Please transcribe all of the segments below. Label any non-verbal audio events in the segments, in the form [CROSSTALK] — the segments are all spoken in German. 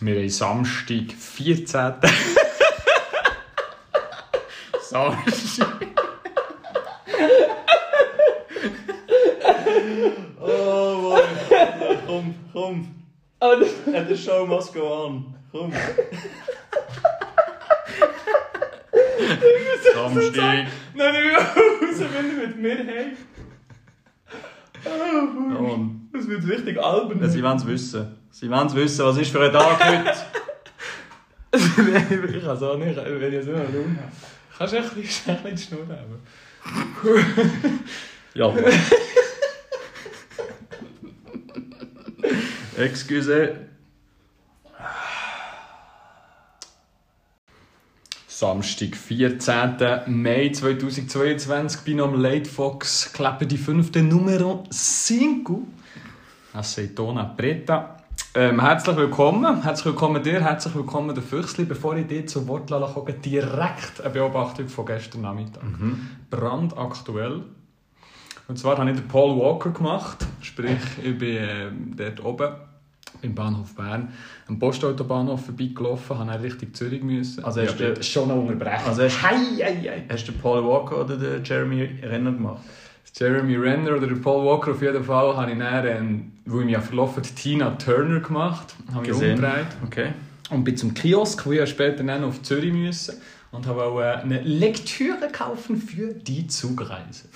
Wir haben Samstag, 14. Samstag. [LAUGHS] Oh, boy. Komm, komm. Oh, And the show must go on. Komm. Samstag. Nein, ich will raus, wenn ihr mit mir heim. Oh, Und das wird richtig albern. sie wollen es wissen. Sie wollen es wissen, was ist für ein Tag heute. [LAUGHS] [LAUGHS] ich kann es auch nicht, wenn ich einen Raum habe. Kannst du ein bisschen ein bisschen die Schnur haben? [LAUGHS] Ja. Excuse. Samstag, 14. Mai 2022 bin am Late Fox Klappe die fünfte Numero 5. Aceitona Preta. Ähm, herzlich willkommen. Herzlich willkommen dir, herzlich willkommen der Füchsli. Bevor ich dir zu Wort lasse, komme, direkt eine Beobachtung von gestern Nachmittag. Brandaktuell. Und zwar habe ich den Paul Walker gemacht. Sprich, ich bin ähm, dort oben im Bahnhof Bern am Postautobahnhof vorbeigelaufen, habe dann Richtung Zürich müssen. Also hast Ja, du- schon noch unterbrechen. Also hast, Hei, hei, hei. hast du den Paul Walker oder den Jeremy Renner gemacht? Jeremy Renner oder der Paul Walker auf jeden Fall habe ich dann, ähm, wo ich mich ja verlaufen Tina Turner gemacht, habe mich Gesehen. umgedreht Okay. und bin zum Kiosk, wo ich ja später dann auf Zürich müssen und habe auch äh, eine Lektüre kaufen für die Zugreise.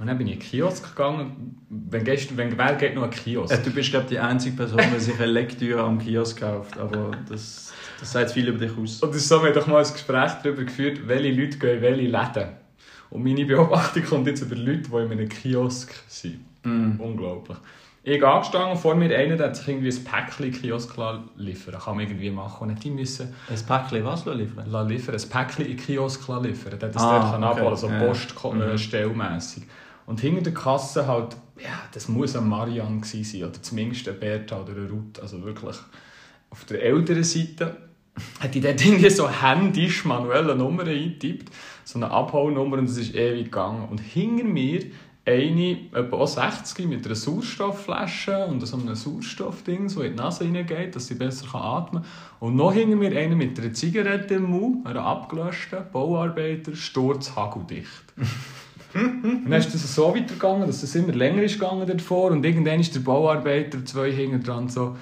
Und dann bin ich in den Kiosk gegangen. Wenn, gestern, wenn wer geht noch einen Kiosk? Äh, du bist, glaube ich, die einzige Person, die sich eine Lektüre am Kiosk kauft. Aber das, das sagt viel über dich aus. Und so, wir haben doch mal ein Gespräch darüber geführt, welche Leute gehen in welche Läden. Und meine Beobachtung kommt jetzt über Leute, die in einem Kiosk sind. Mm. Unglaublich. Ich bin angestanden, vor mir einer, der hat sich irgendwie ein Päckchen Kiosk liefern Kann man irgendwie machen. Und die müssen Ein Päckchen was liefern? la- liefern, ein Päckchen in Kiosk liefern. Der hat das Ah, dort okay. abholen, so Ja. Post Mhm. stellmässig. Und hinter der Kasse halt, ja, das muss ein Marian gewesen sein, oder zumindest ein Bertha oder ein Ruth. Also wirklich auf der älteren Seite hat ich dort irgendwie so händisch manuelle Nummern eingetippt, so eine Abholnummer und es ist ewig gegangen. Und hinter mir eine, etwa auch 60, mit einer Sauerstoffflasche und so einem Sauerstoffding, so in die Nase reingeht, dass sie besser atmen kann. Und noch hinter mir eine mit einer Zigarette im Mund, einer abgelöschten Bauarbeiter, sturzhageldicht. Und dann ist es so weitergegangen, dass es immer länger ist gegangen dort vor und irgendwann ist der Bauarbeiter zwei hinten dran so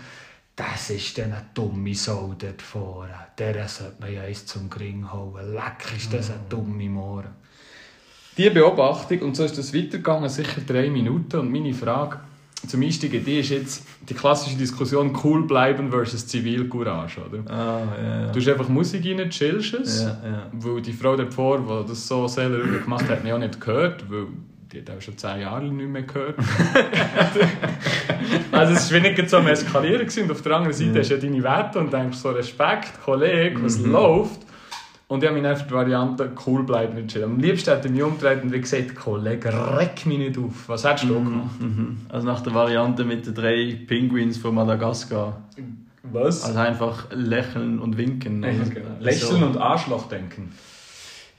das ist dann eine dumme Sau dort vorne. Der sollte man ja eins zum Gring hauen. Leck, ist das eine dumme Mohren. Die Beobachtung, und so ist das weitergegangen, sicher drei Minuten. Und meine Frage zum Einstieg in die ist jetzt die klassische Diskussion cool bleiben versus Zivilcourage, oder? Ah, ja. Du hast einfach Musik rein, chillst es. Ja, ja. Weil die Frau davor, die das so selber gemacht hat, hat mich auch nicht gehört, weil die hat auch schon zehn Jahre nicht mehr gehört. [LAUGHS] also es war nicht so am Eskalieren gewesen. und auf der anderen Seite Ja. hast du ja deine Werte und denkst so, Respekt, Kollege, was Mhm. läuft? Und ich habe mich für die Variante cool bleiben entschieden. Am liebsten hätte ich mich umgedreht und gesagt, Kollege, reck mich nicht auf. Was hättest du gemacht? Mhm. Also nach der Variante mit den drei Pinguins von Madagaskar. Was? Also einfach lächeln und winken. oder? Lächeln So. und Arschloch denken.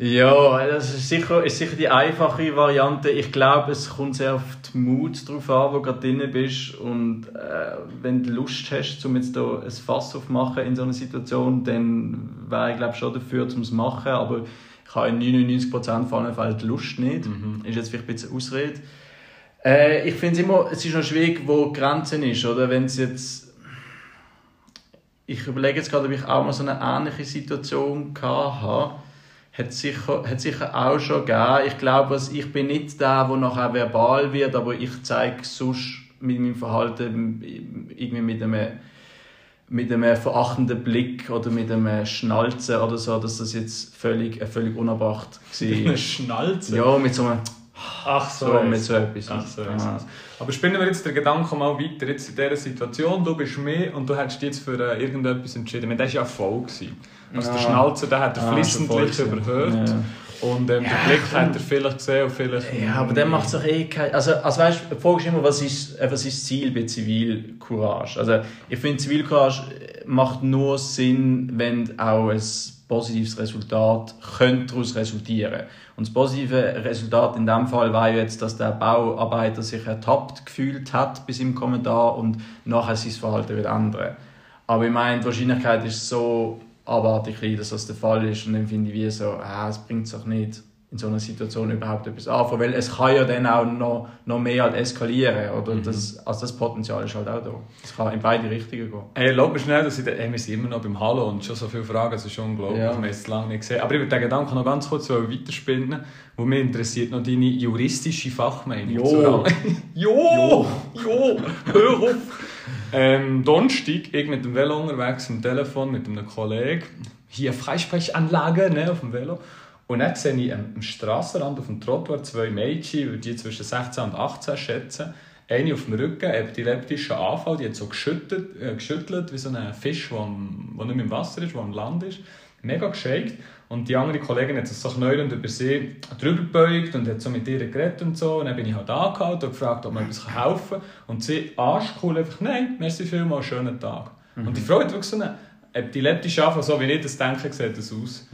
Ja, das ist sicher, ist sicher die einfache Variante. Ich glaube, es kommt sehr auf die Mut drauf an, wo du gerade drin bist. Und äh, wenn du Lust hast, um jetzt da ein Fass aufzumachen in so einer Situation, dann wäre ich glaube schon dafür, um es zu machen. Aber ich habe in 99% von allen Fällen die Lust nicht. Ist jetzt vielleicht ein bisschen Ausrede. Äh, ich finde es immer, es ist noch schwierig, wo die Grenze ist, oder? Wenn es jetzt ich überlege jetzt gerade, ob ich auch mal so eine ähnliche Situation hatte. Hat sicher, hat sicher auch schon gegeben. Ich glaube, ich bin nicht der, der nachher verbal wird, aber ich zeige sonst mit meinem Verhalten irgendwie mit einem, mit einem verachtenden Blick oder mit einem Schnalzen oder so, dass das jetzt völlig, äh, völlig unerbracht war. Schnalze. ja, mit so einem, Ach so, mit so etwas. Ach so, Ah. Aber spinnen wir jetzt den Gedanken mal weiter. Jetzt in dieser Situation, du bist mehr und du hättest dich jetzt für äh, irgendetwas entschieden. Ich meine, das war ja voll. Gewesen. Also Ja. der Schnalzer, den hat er Ah, flissentlich überhört. gewesen. Und ähm, Ja, den Blick komm. hat er vielleicht gesehen und vielleicht... Ja, aber dann macht es doch eh kein... Also, also weißt, die Frage ist immer, was ist, äh, was ist das Ziel bei Zivilcourage? Also ich finde, Zivilcourage macht nur Sinn, wenn auch ein positives Resultat könnte daraus resultieren Und das positive Resultat in dem Fall war jetzt, dass der Bauarbeiter sich ertappt gefühlt hat bis im Kommentar und nachher sein Verhalten wird ändern. Aber ich meine, die Wahrscheinlichkeit ist so abartig klein, dass das der Fall ist. Und dann finde ich wie so, ah, es bringt es auch nicht in so einer Situation überhaupt etwas anfangen. Weil es kann ja dann auch noch, noch mehr halt eskalieren. Oder Mhm. das, also das Potenzial ist halt auch da. Es kann in beide Richtungen gehen. Hey, lass mir schnell, dass ich, hey, wir sind immer noch beim Hallo und schon so viele Fragen, das ist schon unglaublich, Ja. wir haben es lange nicht gesehen. Aber ich würde den Gedanken noch ganz kurz weiterspinnen, wo mich interessiert noch deine juristische Fachmeinung. Jo. Rang- [LAUGHS] jo, jo, [LAUGHS] hör auf. Ähm, Donnerstag, ich mit dem Velo unterwegs, am Telefon mit einem Kollegen, hier Freisprechanlage ne, auf dem Velo. Und dann sehe ich am Strassenrand auf dem Trottoir zwei Mädchen, würde die zwischen 16 und 18 schätzen. Eine auf dem Rücken, epileptischer Anfall, die hat so geschüttelt, äh, geschüttelt wie so ein Fisch, der nicht mehr im Wasser ist, der am Land ist. Mega geschakt. Und die andere Kollegin hat sich so knäulend über sie drüber gebeugt und hat so mit ihr geredet und so. Und dann bin ich halt angehalten und gefragt, ob man etwas helfen kann. Und sie arschcool einfach, nein, merci vielmals, schönen Tag. Und die Frau hat wirklich so eine epileptische Anfall, so wie ich das denke, sieht das aus.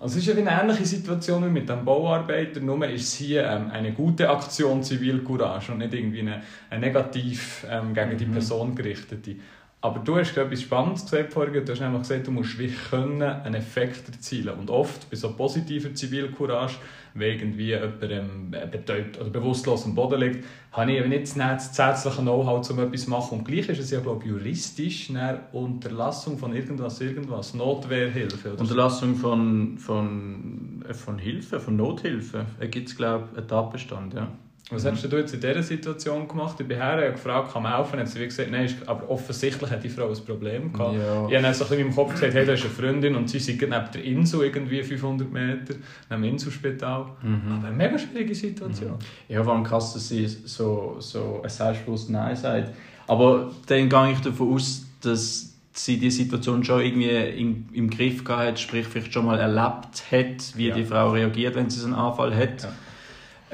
Also es ist ja wie eine ähnliche Situation wie mit dem Bauarbeiter, nur ist es hier ähm, eine gute Aktion Zivilcourage und nicht irgendwie eine, eine negativ ähm, gegen die Person gerichtete. Aber du hast etwas Spannendes gesagt vorhin, du hast nämlich gesagt, du musst wie können einen Effekt erzielen. Und oft bei so positiver Zivilcourage, wenn irgendwie jemand ähm, betäubt oder bewusstlos am Boden liegt, habe ich eben nicht das zusätzliche Know-how, um etwas zu machen. Und gleich ist es ja, glaube ich, juristisch eine Unterlassung von irgendwas, irgendwas, Notwehrhilfe oder. Unterlassung von, von, äh, von Hilfe, von Nothilfe, da gibt es, glaube ich, einen Tatbestand, ja. Was hast du jetzt in dieser Situation gemacht? Ich bin her und gefragt, kann man helfen? Dann hat sie wie gesagt, nein, aber offensichtlich hat die Frau ein Problem gehabt. Ja. Ich habe dann so ein bisschen in meinem Kopf gesagt, hey, da ist eine Freundin und sie sind neben der Insel, irgendwie 500 Meter, neben dem Inselspital. Aber eine mega schwierige Situation. Ja, vor allem krass, dass sie so, so ein selbstbewusst Nein sagt. Aber dann gehe ich davon aus, dass sie die Situation schon irgendwie im, im Griff gehabt hat, sprich vielleicht schon mal erlebt hat, wie Ja. die Frau reagiert, wenn sie so einen Anfall hat. Ja.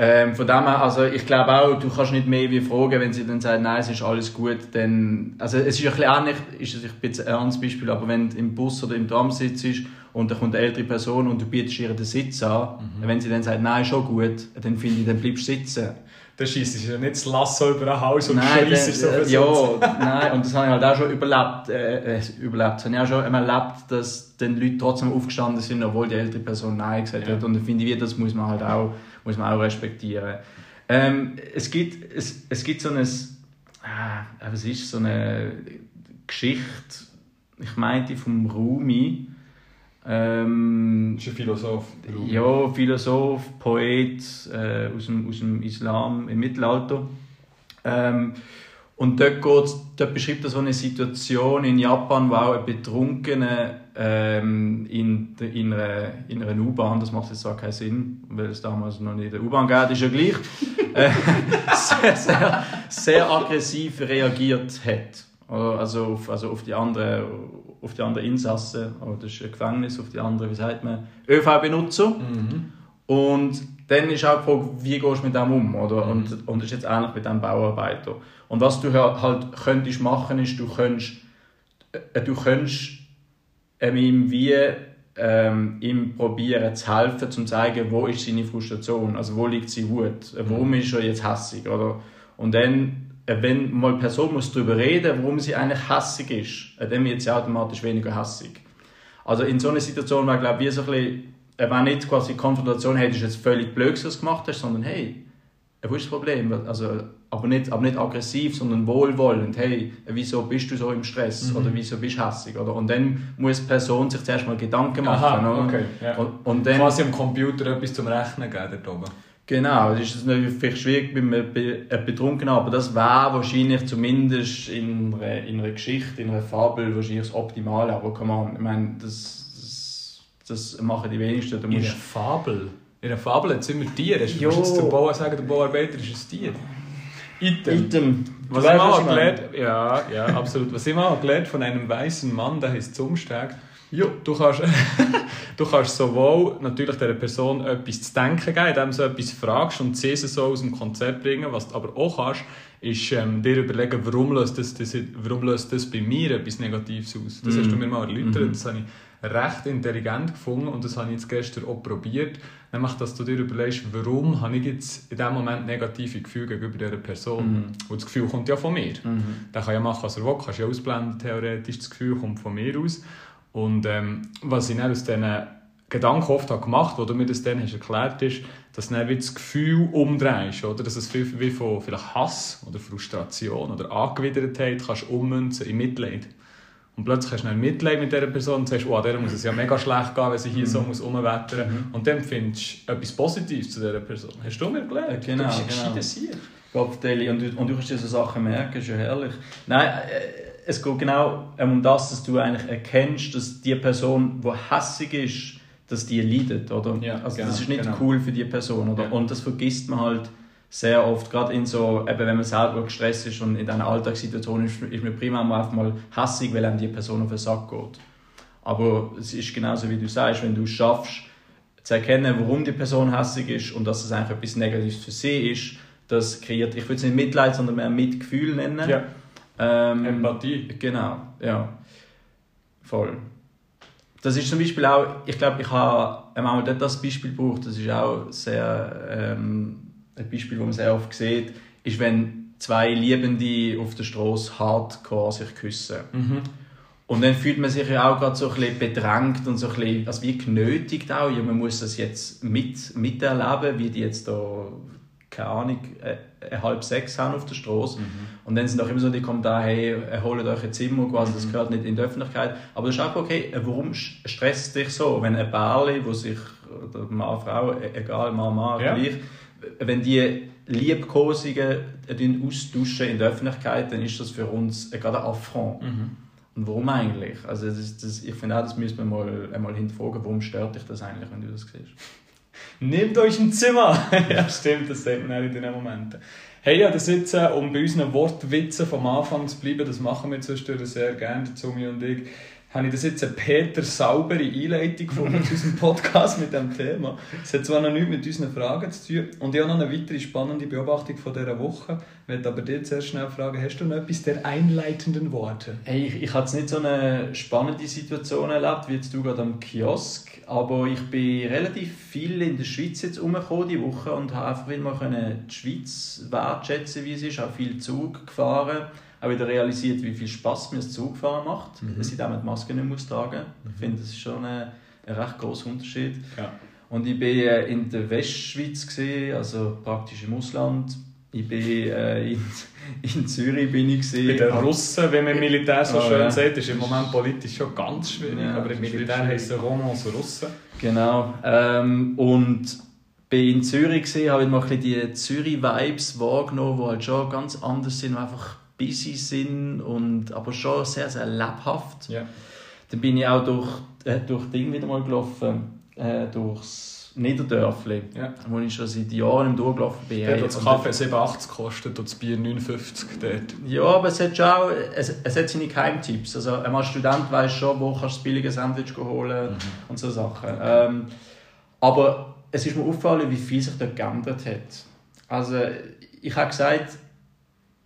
Ähm, von dem her, also ich glaube auch, du kannst nicht mehr wie fragen, wenn sie dann sagt, nein, es ist alles gut, dann, also es ist ein bisschen ähnlich, ist es ein bisschen ein anderes Beispiel, aber wenn du im Bus oder im Tram sitzt und da kommt eine ältere Person und du bietest ihr den Sitz an, wenn sie dann sagt, nein, schon gut, dann finde ich, dann bleibst du sitzen. Da schießt es ja nicht das Lasso über ein Haus und Nein, schießt dann, so äh, ja, nein, und das habe ich halt auch schon überlebt, äh, äh, überlebt. Das habe ich auch schon erlebt, dass dann Leute trotzdem aufgestanden sind, obwohl die ältere Person Nein gesagt Ja. hat. Und dann finde ich, das muss man halt auch, muss man auch respektieren. Ähm, es, gibt, es, es gibt so ein, ah, was ist so eine Geschichte, ich meinte vom Rumi, ähm, Das ist ein Philosoph. ja, Philosoph, Poet äh, aus, dem, aus dem Islam im Mittelalter. Ähm, und dort, geht's, dort beschreibt er so eine Situation in Japan, wo auch ein Betrunkener ähm, in, der- in einer, in einer U-Bahn, das macht jetzt zwar keinen Sinn, weil es damals noch nicht eine U-Bahn gab, ist ja gleich, äh, [LAUGHS] sehr, sehr, sehr aggressiv reagiert hat. Also auf, also auf die anderen auf die anderen Insassen, oder das ist ein Gefängnis, auf die anderen, wie sagt man, ÖV-Benutzer. Mhm. Und dann ist auch die Frage, wie gehst du mit dem um? Oder? Und, und das ist jetzt ähnlich mit dem Bauarbeiter. Und was du halt könntest machen, ist, du könntest, äh, du könntest ähm, ihm wie ähm, ihm probieren zu helfen, um zu zeigen, wo ist seine Frustration, also wo liegt seine Wut, äh, warum ist er jetzt hässig, oder? Und dann, wenn mal eine Person muss darüber reden, warum sie eigentlich hässig ist, äh, dann wird sie automatisch weniger hässig. Also in so einer Situation wäre, glaube ich, so ein bisschen, äh, wenn nicht quasi Konfrontation hättest, jetzt völlig blöd, was du gemacht hast, sondern hey, äh, wo ist das Problem? Also, aber, nicht, aber nicht aggressiv, sondern wohlwollend. Hey, äh, wieso bist du so im Stress? Oder wieso bist du hässig? Oder? Und dann muss die Person sich zuerst mal Gedanken machen. Aha, oder? okay, ja. Und, und dann, Quasi am Computer etwas zum Rechnen geben dort oben. Genau, das ist natürlich vielleicht schwierig bei einem einem Betrunkenen, aber das wäre wahrscheinlich zumindest in einer, in einer Geschichte, in einer Fabel wahrscheinlich das Optimale. Aber come on, ich meine, das, das, das machen die wenigsten. In einer musst, Fabel. In einer Fabel hat es immer Tiere. Du Jo. jetzt zum Bauer sagen, der Bauarbeiter ist ein Tier? Item. Item. Was ich mal gelernt ja, ja, absolut. Was ich mal gelernt von einem weißen Mann, der heißt Zumsteg. Ja, du kannst, [LAUGHS] du kannst sowohl natürlich dieser Person etwas zu denken geben, indem du etwas fragst und sie so aus dem Konzept bringen. Was du aber auch kannst, ist ähm, dir überlegen, warum löst das, das, warum löst das bei mir etwas Negatives aus. Das mm. hast du mir mal erläutert, mm. das habe ich recht intelligent gefunden und das habe ich jetzt gestern auch probiert. Nämlich, dass du dir überlegst, warum habe ich jetzt in diesem Moment negative Gefühle gegenüber dieser Person. Mm. Und das Gefühl kommt ja von mir. Mm. Der kann ja machen, was er will, kannst ja ausblenden, theoretisch, das Gefühl kommt von mir aus. Und ähm, was ich dann aus diesen Gedanken oft habe gemacht habe, wo du mir das dann hast erklärt hast, dass du das Gefühl umdrehst, oder? dass es viel, wie von vielleicht Hass oder Frustration oder Angewidertheit kannst ummünzen in Mitleid. Und plötzlich hast du ein Mitleid mit dieser Person und sagst, oh, der muss es ja mega schlecht gehen, wenn sie hier mhm. so muss umwettern muss. Mhm. Und dann findest du etwas Positives zu dieser Person. Hast du mir gelernt? Ja, genau, du bist ein genau. Gott, und, du, und du kannst diese Sachen merken, ist ja herrlich. Nein, äh, es geht genau um das, dass du eigentlich erkennst, dass die Person, die hässig ist, dass die leidet, oder? Ja, also genau, das ist nicht genau. cool für die Person, oder? Ja. Und das vergisst man halt sehr oft, gerade in so, eben wenn man selber gestresst ist und in einer Alltagssituation ist, ist man prima einfach mal hässig, weil einem die Person auf den Sack geht. Aber es ist genauso wie du sagst, wenn du es schaffst, zu erkennen, warum die Person hässig ist und dass es eigentlich etwas Negatives für sie ist, das kreiert, ich würde es nicht Mitleid, sondern mehr Mitgefühl nennen. Ja. Ähm, Empathie. Genau, ja. Voll. Das ist zum Beispiel auch, ich glaube, ich habe einmal dort das Beispiel gebraucht, das ist auch sehr, ähm, ein Beispiel, das man sehr oft sieht, ist, wenn zwei Liebende auf der Straße hardcore sich küssen. Mhm. Und dann fühlt man sich ja auch gerade so ein bisschen bedrängt und so ein bisschen, also wie genötigt auch. Ja, man muss das jetzt mit, miterleben, wie die jetzt da keine Ahnung, äh, halb sechs haben auf der Straße. Mhm. Und dann sind auch immer so die Kommentare, hey, holt euch ein Zimmer, quasi, das mhm. gehört nicht in die Öffentlichkeit. Aber das ist auch okay, äh, warum stresst dich so, wenn ein Bärli, wo sich, oder Mann, Frau, e-, egal, Mann, Mann, ja. gleich, wenn die Liebkosungen austauschen in der Öffentlichkeit, dann ist das für uns gerade ein Affront. Mhm. Und warum eigentlich? Also das, das, ich finde auch, das müssen wir mal einmal hinterfragen, warum stört dich das eigentlich, wenn du das siehst? Nehmt euch ein Zimmer! [LAUGHS] ja, stimmt, das sieht man auch in diesen Momenten. Hey, ja, das jetzt, äh, um bei unseren Wortwitzen vom Anfang zu bleiben, das machen wir zwischendurch sehr gerne, der Zumi und ich habe ich das jetzt eine Peter saubere Einleitung von unserem Podcast mit diesem Thema. Es hat zwar noch nichts mit unseren Fragen zu tun und ich habe noch eine weitere spannende Beobachtung von dieser Woche. Ich möchte aber dir zuerst schnell fragen, hast du noch etwas der einleitenden Worte? Hey, ich, ich habe jetzt nicht so eine spannende Situation erlebt, wie jetzt du gerade am Kiosk, aber ich bin relativ viel in der Schweiz jetzt umgekommen die Woche und habe einfach mal die Schweiz wertschätzen, wie es ist, auch viel Zug gefahren auch wieder realisiert, wie viel Spaß mir das Zugfahren macht, mhm. dass ich damit die Maske nicht muss tragen muss. Ich finde, das ist schon ein, ein recht großer Unterschied. Ja. Und ich war äh, in der Westschweiz, gewesen, also praktisch im Ausland. Ich bin äh, in, [LAUGHS] in Zürich bin ich gesehen. Bei den Russen, wenn man im Militär so oh, schön ja. sagt, ist im Moment politisch schon ganz schwierig, ja, aber im Militär heißt es Romans Russen. Genau. Ähm, und bin in Zürich gesehen, habe ich mal ein die Zürich-Vibes wahrgenommen, die halt schon ganz anders sind, einfach busy sind, und, aber schon sehr, sehr lebhaft. Ja. Dann bin ich auch durch, äh, durch Ding wieder mal gelaufen, äh, durchs Niederdörfli, ja. wo ich schon seit Jahren durchgelaufen bin. Dort, wo das Kaffee 87 kostet und das Bier 59 dort. Ja, aber es hat schon auch, es, es hat seine Keimtipps. Also als Student weiß schon, wo kannst du das billige Sandwich holen mhm. und so Sachen. Ähm, aber es ist mir aufgefallen, wie viel sich dort geändert hat. Also ich habe gesagt,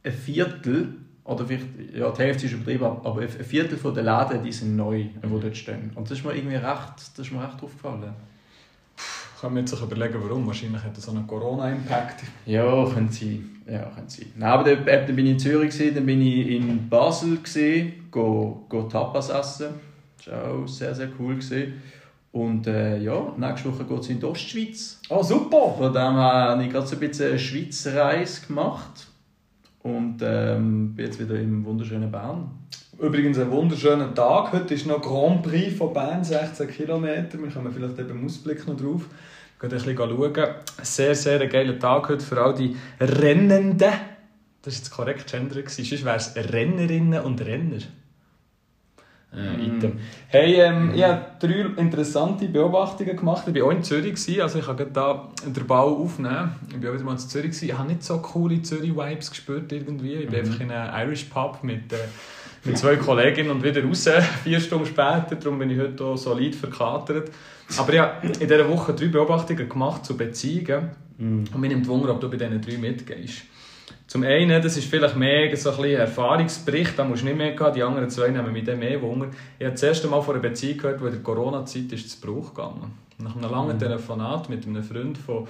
ein Viertel, oder vielleicht, ja, die Hälfte ist übertrieben, aber ein Viertel der Läden die sind neu, die dort stehen. Und das ist mir irgendwie recht, das ist mir recht aufgefallen. Kann man sich überlegen, warum. Wahrscheinlich hat das so einen Corona-Impact. Ja, könnte sein. Ja, könnte sein. Nein, aber dann, dann bin ich in Zürich, gewesen, dann bin ich in Basel, gewesen, go, go Tapas essen. Das war auch sehr, sehr cool. Gewesen. Und äh, ja, nächste Woche geht es in die Ostschweiz. Oh, super! Von dem habe ich gerade so ein bisschen eine Schweizer gemacht. Und ähm, bin jetzt wieder im wunderschönen Bern. Übrigens ein wunderschöner Tag. Heute ist noch Grand Prix von Bern, 16 Kilometer. Wir kommen vielleicht eben im Ausblick noch drauf. Wir gehen ein bisschen schauen. Ein sehr, sehr geiler Tag heute für all die Rennenden. Das war jetzt korrekt Gender. Sonst wäre es Rennerinnen und Renner. Äh, mm. Hey, ähm, ich habe drei interessante Beobachtungen gemacht. Ich war auch in Zürich, also ich konnte da den Bau aufnehmen. Ich war auch wieder mal in Zürich. Ich habe nicht so coole Zürich-Vibes gespürt irgendwie. Ich bin mm. einfach in einem Irish Pub mit, äh, mit zwei Kolleginnen und wieder raus, [LAUGHS] vier Stunden später. Darum bin ich heute auch solid verkatert. Aber ich habe in dieser Woche drei Beobachtungen gemacht zu Beziehungen. Mm. Und mir nimmt Wunder, ob du bei diesen drei mitgehst. Zum einen, das ist vielleicht mehr so ein bisschen Erfahrungsbericht, da musst du nicht mehr gehen, die anderen zwei nehmen mit dem mehr Wunder. Ich habe das erste Mal von einer Beziehung gehört, wo in der Corona-Zeit ist zu Bruch gegangen. Nach einem langen mhm. Telefonat mit einem Freund von,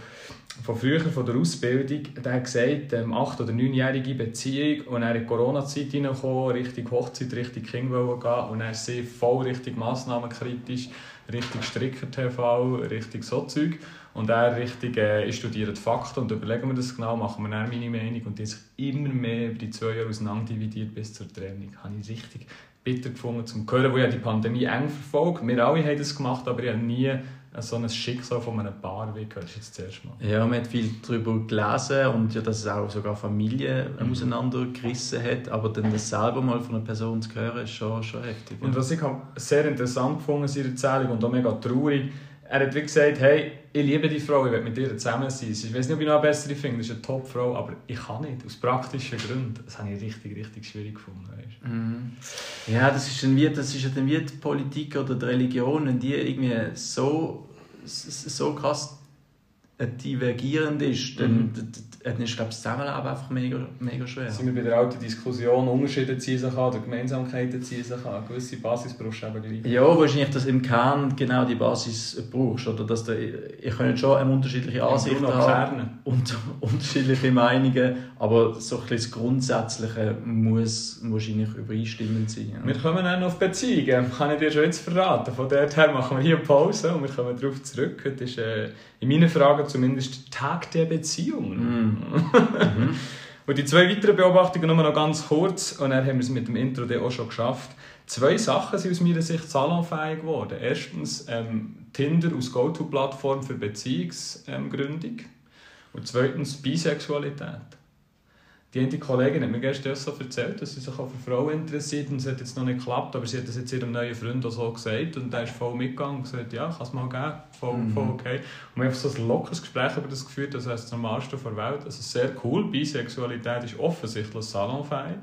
von früher, von der Ausbildung, der hat gesagt, ähm, acht- oder neunjährige Beziehung und er in die Corona-Zeit hineingekommen, Richtung Hochzeit, Richtung Kind gehen und er ist voll richtig massnahmenkritisch, richtig Stricker-TV, richtig so Zeug. Und er richtig, äh, ich studiere die Fakten und überlegen wir das genau, machen wir dann meine Meinung und die sich immer mehr über die zwei Jahre auseinander dividiert bis zur Trennung. Habe ich richtig bitter gefunden zum hören, wo ja die Pandemie eng verfolgt. Wir alle haben das gemacht, aber ich habe nie so ein Schicksal von einem Paar wie gehört. Jetzt das erste Mal. Ja, man hat viel darüber gelesen und ja, dass es auch sogar Familien mhm. auseinandergerissen hat, aber dann das selber mal von einer Person zu hören, ist schon, schon heftig. Ja. Und was ich sehr interessant gefunden in seiner Erzählung und auch mega traurig, er hat wie gesagt, hey, ich liebe die Frau, ich will mit ihr zusammen sein. Ich weiß nicht, ob ich noch eine bessere finde, das ist eine Top-Frau, aber ich kann nicht, aus praktischen Gründen. Das habe ich richtig, richtig schwierig gefunden. Mhm. Ja, das ist, dann wie, das ist dann wie die Politik oder die Religion, wenn die irgendwie so, so krass divergierend ist, dann, mhm ist glaube das Zusammenleben einfach mega, mega schwer. Sind wir bei der alten Diskussion, Unterschiede ziehen sich an oder Gemeinsamkeiten ziehen sich an, eine gewisse Basis brauchst du eben gleich. Ja, wahrscheinlich, dass du im Kern genau die Basis brauchst, oder dass du, ihr könnt schon eine unterschiedliche Ansichten haben und [LAUGHS] unterschiedliche Meinungen, aber so ein das Grundsätzliche muss wahrscheinlich übereinstimmend sein. Ja. Wir kommen dann auf Beziehungen, kann ich dir schon jetzt verraten. Von daher machen wir hier Pause und wir kommen darauf zurück. Heute ist äh, in meinen Fragen zumindest Tag der Beziehungen. Mm [LAUGHS] mhm. Und die zwei weiteren Beobachtungen nur noch ganz kurz, und dann haben wir es mit dem Intro auch schon geschafft. Zwei Sachen sind aus meiner Sicht salonfähig geworden. Erstens ähm, Tinder als Go-To-Plattform für Beziehungsgründung. Ähm, und zweitens Bisexualität. Die eine Kollegin hat mir gestern so erzählt, dass sie sich auch für Frauen interessiert und es hat jetzt noch nicht geklappt, aber sie hat das jetzt ihrem neuen Freund auch so gesagt und der ist voll mitgegangen und gesagt, ja, kann es mal geben, voll, mhm. voll okay. Und wir haben so ein lockeres Gespräch über das geführt, das heißt das Normalste der Welt. Also sehr cool, Bisexualität ist offensichtlich salonfähig,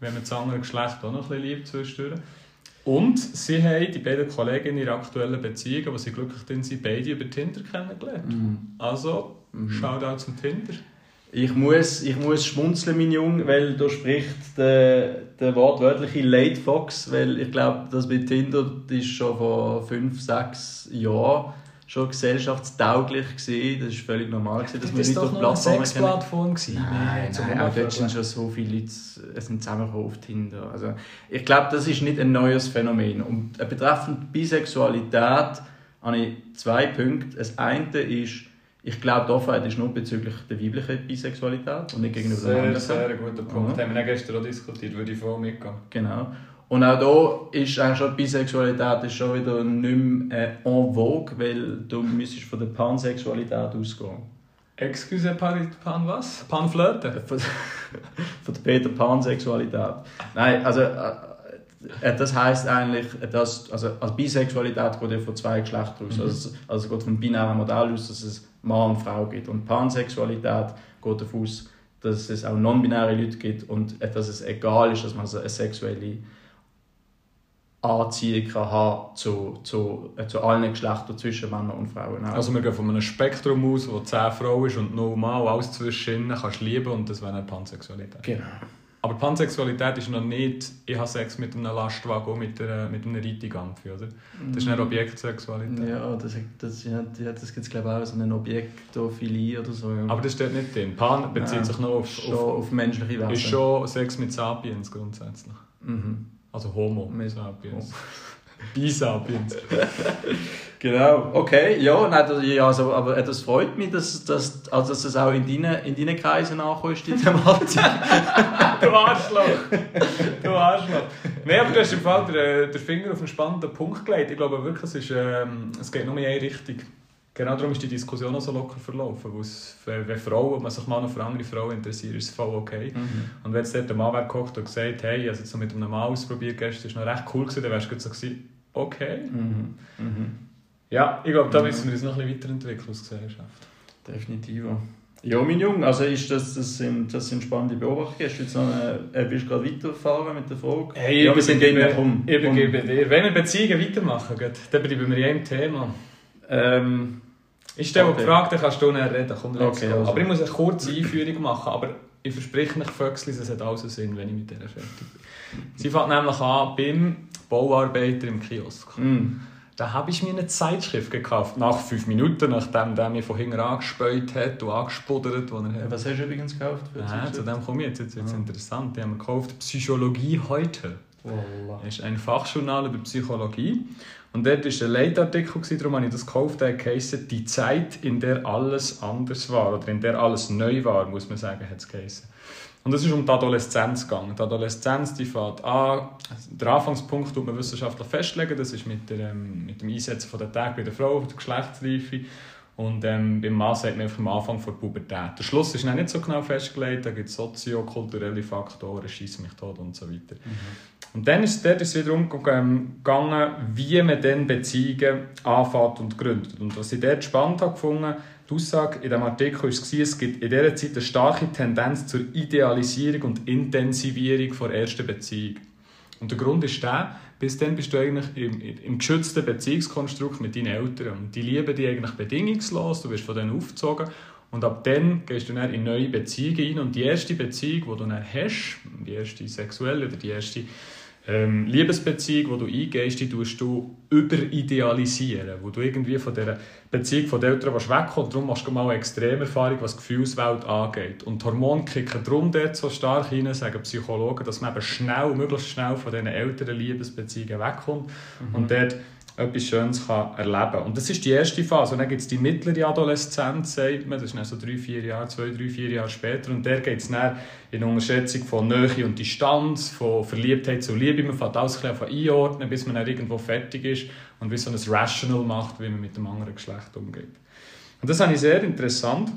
wenn man das andere Geschlecht auch noch ein bisschen liebt zwischendurch. Und sie haben, die beiden Kollegen in ihrer aktuellen Beziehung, wo sie glücklich sind, beide über Tinder kennengelernt. Mhm. Also, mhm. Shoutout zum Tinder. Ich muss, ich muss schmunzeln, mein Junge, weil da spricht der, der wortwörtliche Late Fox, weil ich glaube, das mit Tinder das ist schon vor fünf, sechs Jahren schon gesellschaftstauglich gesehen. Das ist völlig normal gewesen, dass das man nicht auf Plattformen eine Plattform gewesen. Nein, nein, nein auch dort sind schon so viele Leute sind zusammengekommen auf Tinder. Also ich glaube, das ist nicht ein neues Phänomen. Und betreffend Bisexualität habe ich zwei Punkte. Das eine ist ich glaube, die Offenheit ist nur bezüglich der weiblichen Bisexualität und nicht gegenüber sehr, der männlichen. Sehr guter Punkt. Mhm. Haben wir gestern auch diskutiert, würde ich voll mitgehen. Genau. Und auch hier ist eigentlich schon die Bisexualität ist schon wieder nicht mehr äh, en vogue, weil du müsstest von der Pansexualität ausgehen. Excuse, Pan, Pan was? Panflirten? [LAUGHS] von, von der Peter Pan-Sexualität. Nein, also äh, äh, das heisst eigentlich, dass also, also Bisexualität geht ja von zwei Geschlechtern aus. Mhm. Also, also geht vom binären Modell aus, dass es Mann und Frau gibt. Und Pansexualität geht davon aus, dass es auch non-binäre Leute gibt und dass es egal ist, dass man eine sexuelle Anziehung kann haben zu, zu, äh, zu allen Geschlechtern zwischen Männern und Frauen. Auch. Also wir gehen von einem Spektrum aus, wo 10 Frauen ist und normal alles zwischen kannst du lieben und das wäre eine Pansexualität. Genau. Aber Pansexualität ist noch nicht, ich habe Sex mit einem Lastwagen und mit, einer, mit einem Reitigang, oder? Das ist eine mm. Objektsexualität. Ja, das, das, ja, das gibt es glaube ich auch, so eine Objektophilie oder so. Aber das steht nicht drin. Pan bezieht Nein, sich nur auf, schon auf, auf menschliche Wesen. Ist schon Sex mit Sapiens grundsätzlich. Mhm. Also Homo mit Sapiens. [LAUGHS] Bisapiens. [LAUGHS] Genau, okay, ja, nein, das, ja also, aber das freut mich, dass, dass, also, dass es auch in deinen, in deinen Kreisen ankommt, die [LAUGHS] Thematik. du Arschloch! Du Arschloch! Nein, aber du hast im Fall den, den Finger auf einen spannenden Punkt gelegt. Ich glaube wirklich, es, ist, ähm, es geht nur in eine Richtung. Genau darum ist die Diskussion auch so locker verlaufen. Weil wenn Frauen, man sich mal noch für andere Frauen interessiert, ist es voll okay. Mhm. Und wenn jetzt dort der Mann gekocht und gesagt hey, ich habe es jetzt mit einem Mann ausprobiert gestern, das war noch recht cool, gewesen, dann wärst du so gewesen, okay. Mhm. Mhm. Ja, ich glaube, da müssen wir uns noch ein bisschen weiterentwickeln als Gesellschaft. Definitiv. Ja, mein Junge, also ist das, das, sind, das sind spannende Beobachtungen. Hast du jetzt noch eine, äh, willst du gerade weiterfahren mit der Frage? Hey, ja, wir sind gerne um, Ich übergebe dir. Wenn wir Beziehungen weitermachen, dann bleiben wir in einem Thema. Ähm, ich stelle okay. die Frage, dann kannst du nicht reden. Komm, okay, also. Aber ich muss eine kurze Einführung machen. Aber ich verspreche euch, Föxli, es hat alles Sinn, wenn ich mit der fertig bin. Sie fängt nämlich an beim Bauarbeiter im Kiosk. Mm. Da habe ich mir eine Zeitschrift gekauft. Nach fünf Minuten, nachdem der mich von hinten angespäut hat und angespuddert, wo er hat. Was hast du übrigens gekauft? Für Ja, zu dem komme ich jetzt. Jetzt wird es Ah. interessant. Die haben wir gekauft. Psychologie heute. Wallah. Das ist ein Fachjournal über Psychologie. Und dort war ein Leitartikel, darum habe ich das gekauft, der heisst «Die Zeit, in der alles anders war» oder «in der alles neu war», muss man sagen, hat es geheißen. Und es ist um die Adoleszenz gegangen. Die Adoleszenz die fängt an, der Anfangspunkt tut man wissenschaftlich festlegen, das ist mit, der, ähm, mit dem Einsetzen von der Tage bei der Frau, der Geschlechtsreife. Und ähm, beim Mann sagt man einfach am Anfang der Pubertät. Der Schluss ist noch nicht so genau festgelegt, da gibt es soziokulturelle Faktoren, Scheiss mich tot und so weiter. Und dann ist, es wiederum ähm, gegangen, wie man dann Beziehungen anfängt und gründet. Und was ich dort spannend habe gefunden, die Aussage in diesem Artikel war, es gibt in dieser Zeit eine starke Tendenz zur Idealisierung und Intensivierung der ersten Beziehung. Und der Grund ist der, bis dann bist du eigentlich im, im geschützten Beziehungskonstrukt mit deinen Eltern. Und die lieben dich eigentlich bedingungslos, du wirst von denen aufgezogen. Und ab dann gehst du dann in neue Beziehungen ein. Und die erste Beziehung, die du dann hast, die erste sexuelle oder die erste ähm, Liebesbeziehung, die du eingehst, die tust du überidealisieren, wo du irgendwie von dieser Beziehung von den Eltern und darum machst du mal eine Extremerfahrung, was die Gefühlswelt angeht. Und die Hormone kicken darum dort so stark rein, sagen Psychologen, dass man eben schnell, möglichst schnell von diesen älteren Liebesbeziehungen wegkommt und dort etwas Schönes kann erleben kann. Und das ist die erste Phase. Und dann gibt es die mittlere Adoleszenz, sagt man, das ist dann so drei, vier Jahre, zwei, drei, vier Jahre später. Und der geht es dann in Unterschätzung von Nähe und Distanz, von Verliebtheit zu Liebe. Man fängt alles ein bisschen einordnen, bis man dann irgendwo fertig ist und wie so ein Rational macht, wie man mit dem anderen Geschlecht umgeht. Und das habe ich sehr interessant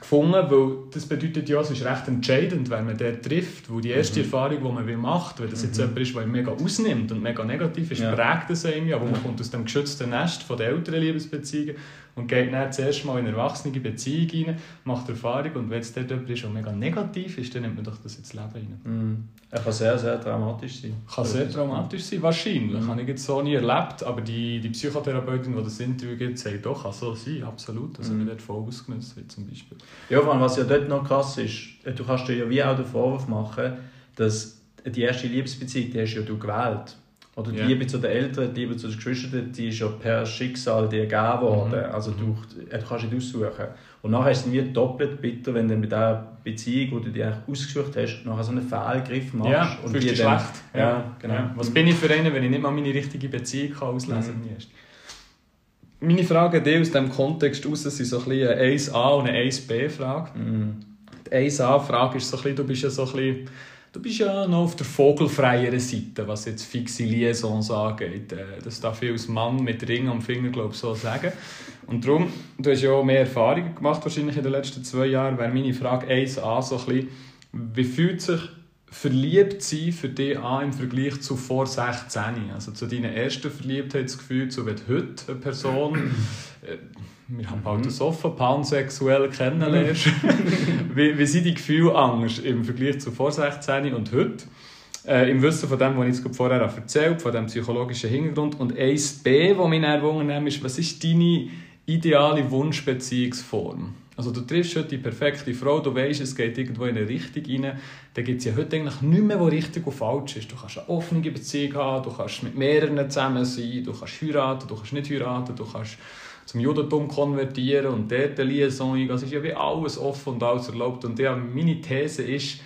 gefunden, weil das bedeutet ja, es ist recht entscheidend, wenn man den trifft, weil die erste Erfahrung, die man macht, wenn das jetzt jemand ist, der mega ausnimmt und mega negativ ist, Ja. prägt das einem ja, wo man kommt aus dem geschützten Nest von den älteren Liebesbeziehungen und geht dann zuerst mal in eine erwachsene Beziehung rein, macht Erfahrung und wenn es dort jemand ist, der mega negativ ist, dann nimmt man doch das ins Leben rein. Mm. Er kann sehr, sehr dramatisch sein. Kann sehr traumatisch sein, wahrscheinlich. Mhm. Habe ich jetzt so nie erlebt, aber die, die Psychotherapeutin, die das Interview gibt, sagt doch, kann so sein, absolut. Also Mhm. mhm. dort voll ausgenutzt wird zum Beispiel. Ja, vor allem, was ja dort noch krass ist, äh, du kannst dir ja wie auch den Vorwurf machen, dass die erste Liebesbeziehung, die hast ja du gewählt. Oder die Ja. Liebe zu den Eltern, die Liebe zu den Geschwistern, die ist ja per Schicksal dir gegeben worden. Mhm. Also du, äh, du kannst nicht aussuchen. Und nachher ist es wie doppelt bitter, wenn du mit dieser Beziehung, die du dir eigentlich ausgesucht hast, nachher so einen Fehlgriff machst. Ja, und fühlst die dich schlecht. Ja, genau. Ja. Was bin ich für einen, wenn ich nicht mal meine richtige Beziehung kann auslesen Mhm. kann? Meine Frage dich aus diesem Kontext heraus sind so ein bisschen eine 1a und eine 1b-Frage. Mhm. Die 1a-Frage ist so ein bisschen, du bist ja so ein bisschen, du bist ja noch auf der vogelfreieren Seite, was jetzt fixe Liaisons angeht. Äh, Das darf ich als Mann mit Ring am Finger, glaube ich, so sagen. Und darum, du hast ja auch mehr Erfahrungen gemacht wahrscheinlich in den letzten zwei Jahren, wäre meine Frage 1a so ein bisschen, wie fühlt sich verliebt sein für dich an im Vergleich zu vor 16? Also zu deinen ersten Verliebtheitsgefühlen, zu wenn heute eine Person, äh, wir haben halt das offen, pansexuell kennenlernst. [LAUGHS] wie, wie sind die Gefühle anders im Vergleich zu vor 16 und heute? Äh, Im Wissen von dem, was ich jetzt vorher habe erzählt von dem psychologischen Hintergrund. Und 1b, das mich dann wundern ist, was ist deine ideale Wunschbeziehungsform? Also du triffst heute die perfekte Frau, du weißt, es geht irgendwo in eine Richtung rein, dann gibt es ja heute eigentlich nicht mehr, wo richtig und falsch ist. Du kannst eine offene Beziehung haben, du kannst mit mehreren zusammen sein, du kannst heiraten, du kannst nicht heiraten, du kannst zum Judentum konvertieren und dort eine Liaison eingehen. Es ist ja wie alles offen und alles erlaubt. Und ja, meine These ist,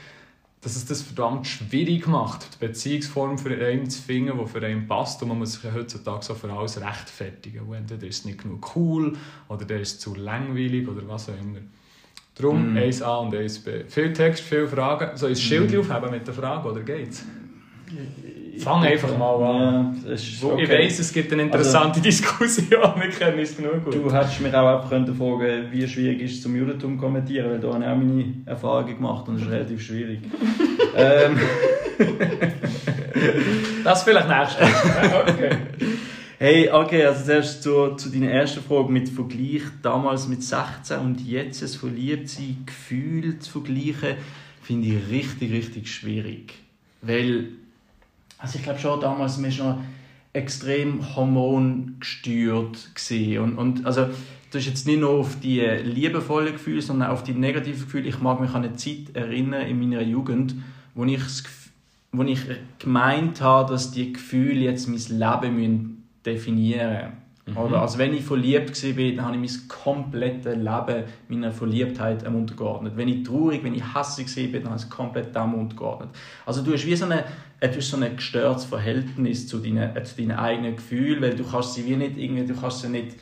dass es das verdammt schwierig macht, die Beziehungsform für einen zu finden, die für einen passt. Und man muss sich ja heutzutage so für alles rechtfertigen. Und entweder ist es nicht genug cool oder der ist zu langweilig oder was auch immer. Darum Mhm. 1a und 1b. Viel Text, viele Fragen. Soll ich das Schild aufheben mit der Frage oder geht's? Fang einfach mal an. Ja, ist Wo Ich okay. weiss, es gibt eine interessante [LAUGHS] Diskussion, wir kennen es genug gut. Du hättest mich auch einfach können fragen wie schwierig ist es zum Judentum zu kommentieren, weil da habe ich auch meine Erfahrungen gemacht und es ist relativ schwierig. [LAUGHS] ähm, Das vielleicht nächstes Mal. okay. hey, okay, also zuerst zu, zu deiner ersten Frage mit Vergleich damals mit 16 und jetzt das Verliebtsein, Gefühl zu vergleichen, finde ich richtig, richtig schwierig. Weil, also ich glaube schon damals, ist noch extrem hormongesteuert und, und also das ist jetzt nicht nur auf die liebevollen Gefühle, sondern auch auf die negativen Gefühle. Ich mag mich an eine Zeit erinnern in meiner Jugend, wo ich, wo ich gemeint habe, dass die Gefühle jetzt mein Leben definieren müssen. Mhm. Oder? Also wenn ich verliebt war, dann habe ich mein komplettes Leben meiner Verliebtheit untergeordnet. Wenn ich traurig, wenn ich hassig war, dann habe ich es komplett dem untergeordnet. Also du hast wie so, eine, du hast so ein gestörtes Verhältnis zu deinen, äh, zu deinen eigenen Gefühlen, weil du kannst sie wie nicht irgendwie, du kannst sie nicht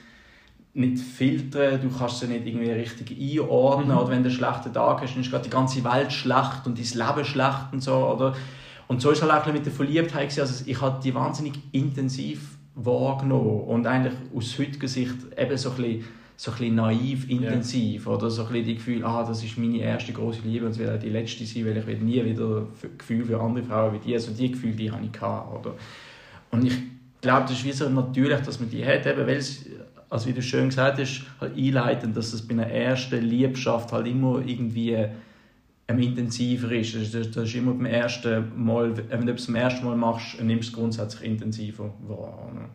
nicht filtern, du kannst sie nicht irgendwie richtig einordnen mhm. oder wenn du einen schlechten Tag hast, dann ist gerade die ganze Welt schlecht und dein Leben schlecht und so, oder? Und so ist es halt auch mit der Verliebtheit also ich habe die wahnsinnig intensiv wahrgenommen und eigentlich aus heutiger Sicht eben so ein bisschen, so ein bisschen naiv, intensiv yeah. oder so ein bisschen die Gefühl, ah, das ist meine erste große Liebe und es wird auch die letzte sein, weil ich will nie wieder Gefühl für andere Frauen wie die, also die Gefühle, die habe ich gehabt, oder? Und ich glaube, das ist wie so natürlich, dass man die hat, eben weil es, also wie du schön gesagt hast, halt einleitend, dass es bei einer ersten Liebschaft halt immer irgendwie ähm, intensiver ist. Das, das ist immer beim ersten Mal, wenn du es zum ersten Mal machst, nimmst du es grundsätzlich intensiver wahr. Ne?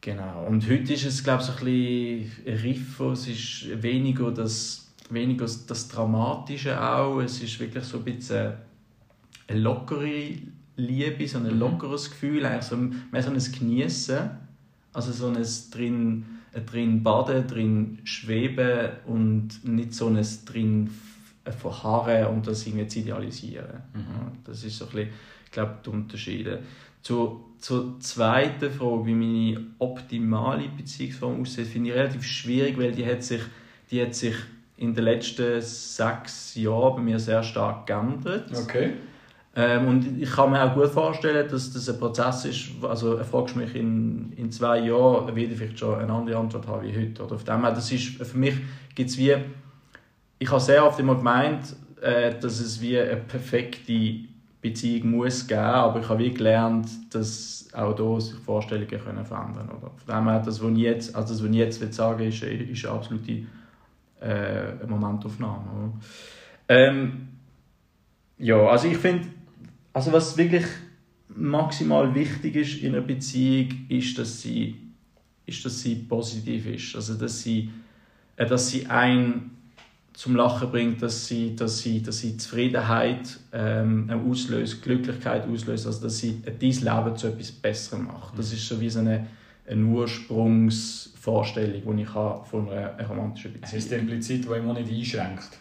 Genau. Und heute ist es, glaube ich, so ein bisschen riffer, es ist weniger das, weniger das Dramatische auch, es ist wirklich so ein bisschen eine lockere Liebe, so ein mhm. lockeres Gefühl, eigentlich so, mehr so ein Genießen, also so ein drin, drin baden, drin schweben und nicht so ein drin verharren und das irgendwie zu idealisieren. Mhm. Das ist so ein bisschen, ich glaube, die Unterschiede. Zur, zur zweiten Frage, wie meine optimale Beziehungsform aussieht, finde ich relativ schwierig, weil die hat sich, die hat sich in den letzten sechs Jahren bei mir sehr stark geändert. Okay. Ähm, und ich kann mir auch gut vorstellen, dass das ein Prozess ist, also fragst du mich in, in zwei Jahren, werde ich vielleicht schon eine andere Antwort haben wie heute. Oder auf dem her, das ist, für mich gibt es wie ich habe sehr oft immer gemeint, äh, dass es wie eine perfekte Beziehung muss geben, aber ich habe wie gelernt, dass auch hier sich Vorstellungen können verändern können. Von dem her, das, was ich jetzt, also das, was ich jetzt will sagen ist, ist eine absolute äh, Momentaufnahme. Ähm, ja, also ich finde, also was wirklich maximal wichtig ist in einer Beziehung, ist, dass sie, ist, dass sie positiv ist. Also dass sie, äh, dass sie ein zum Lachen bringt, dass sie, dass sie, dass sie Zufriedenheit ähm, auslöst, Glücklichkeit auslöst, also dass sie dein Leben zu etwas Besserem macht. Das ist so wie so eine, eine Ursprungsvorstellung, die ich habe von einer, einer romantischen Beziehung. Heißt implizit, die immer nicht einschränkt?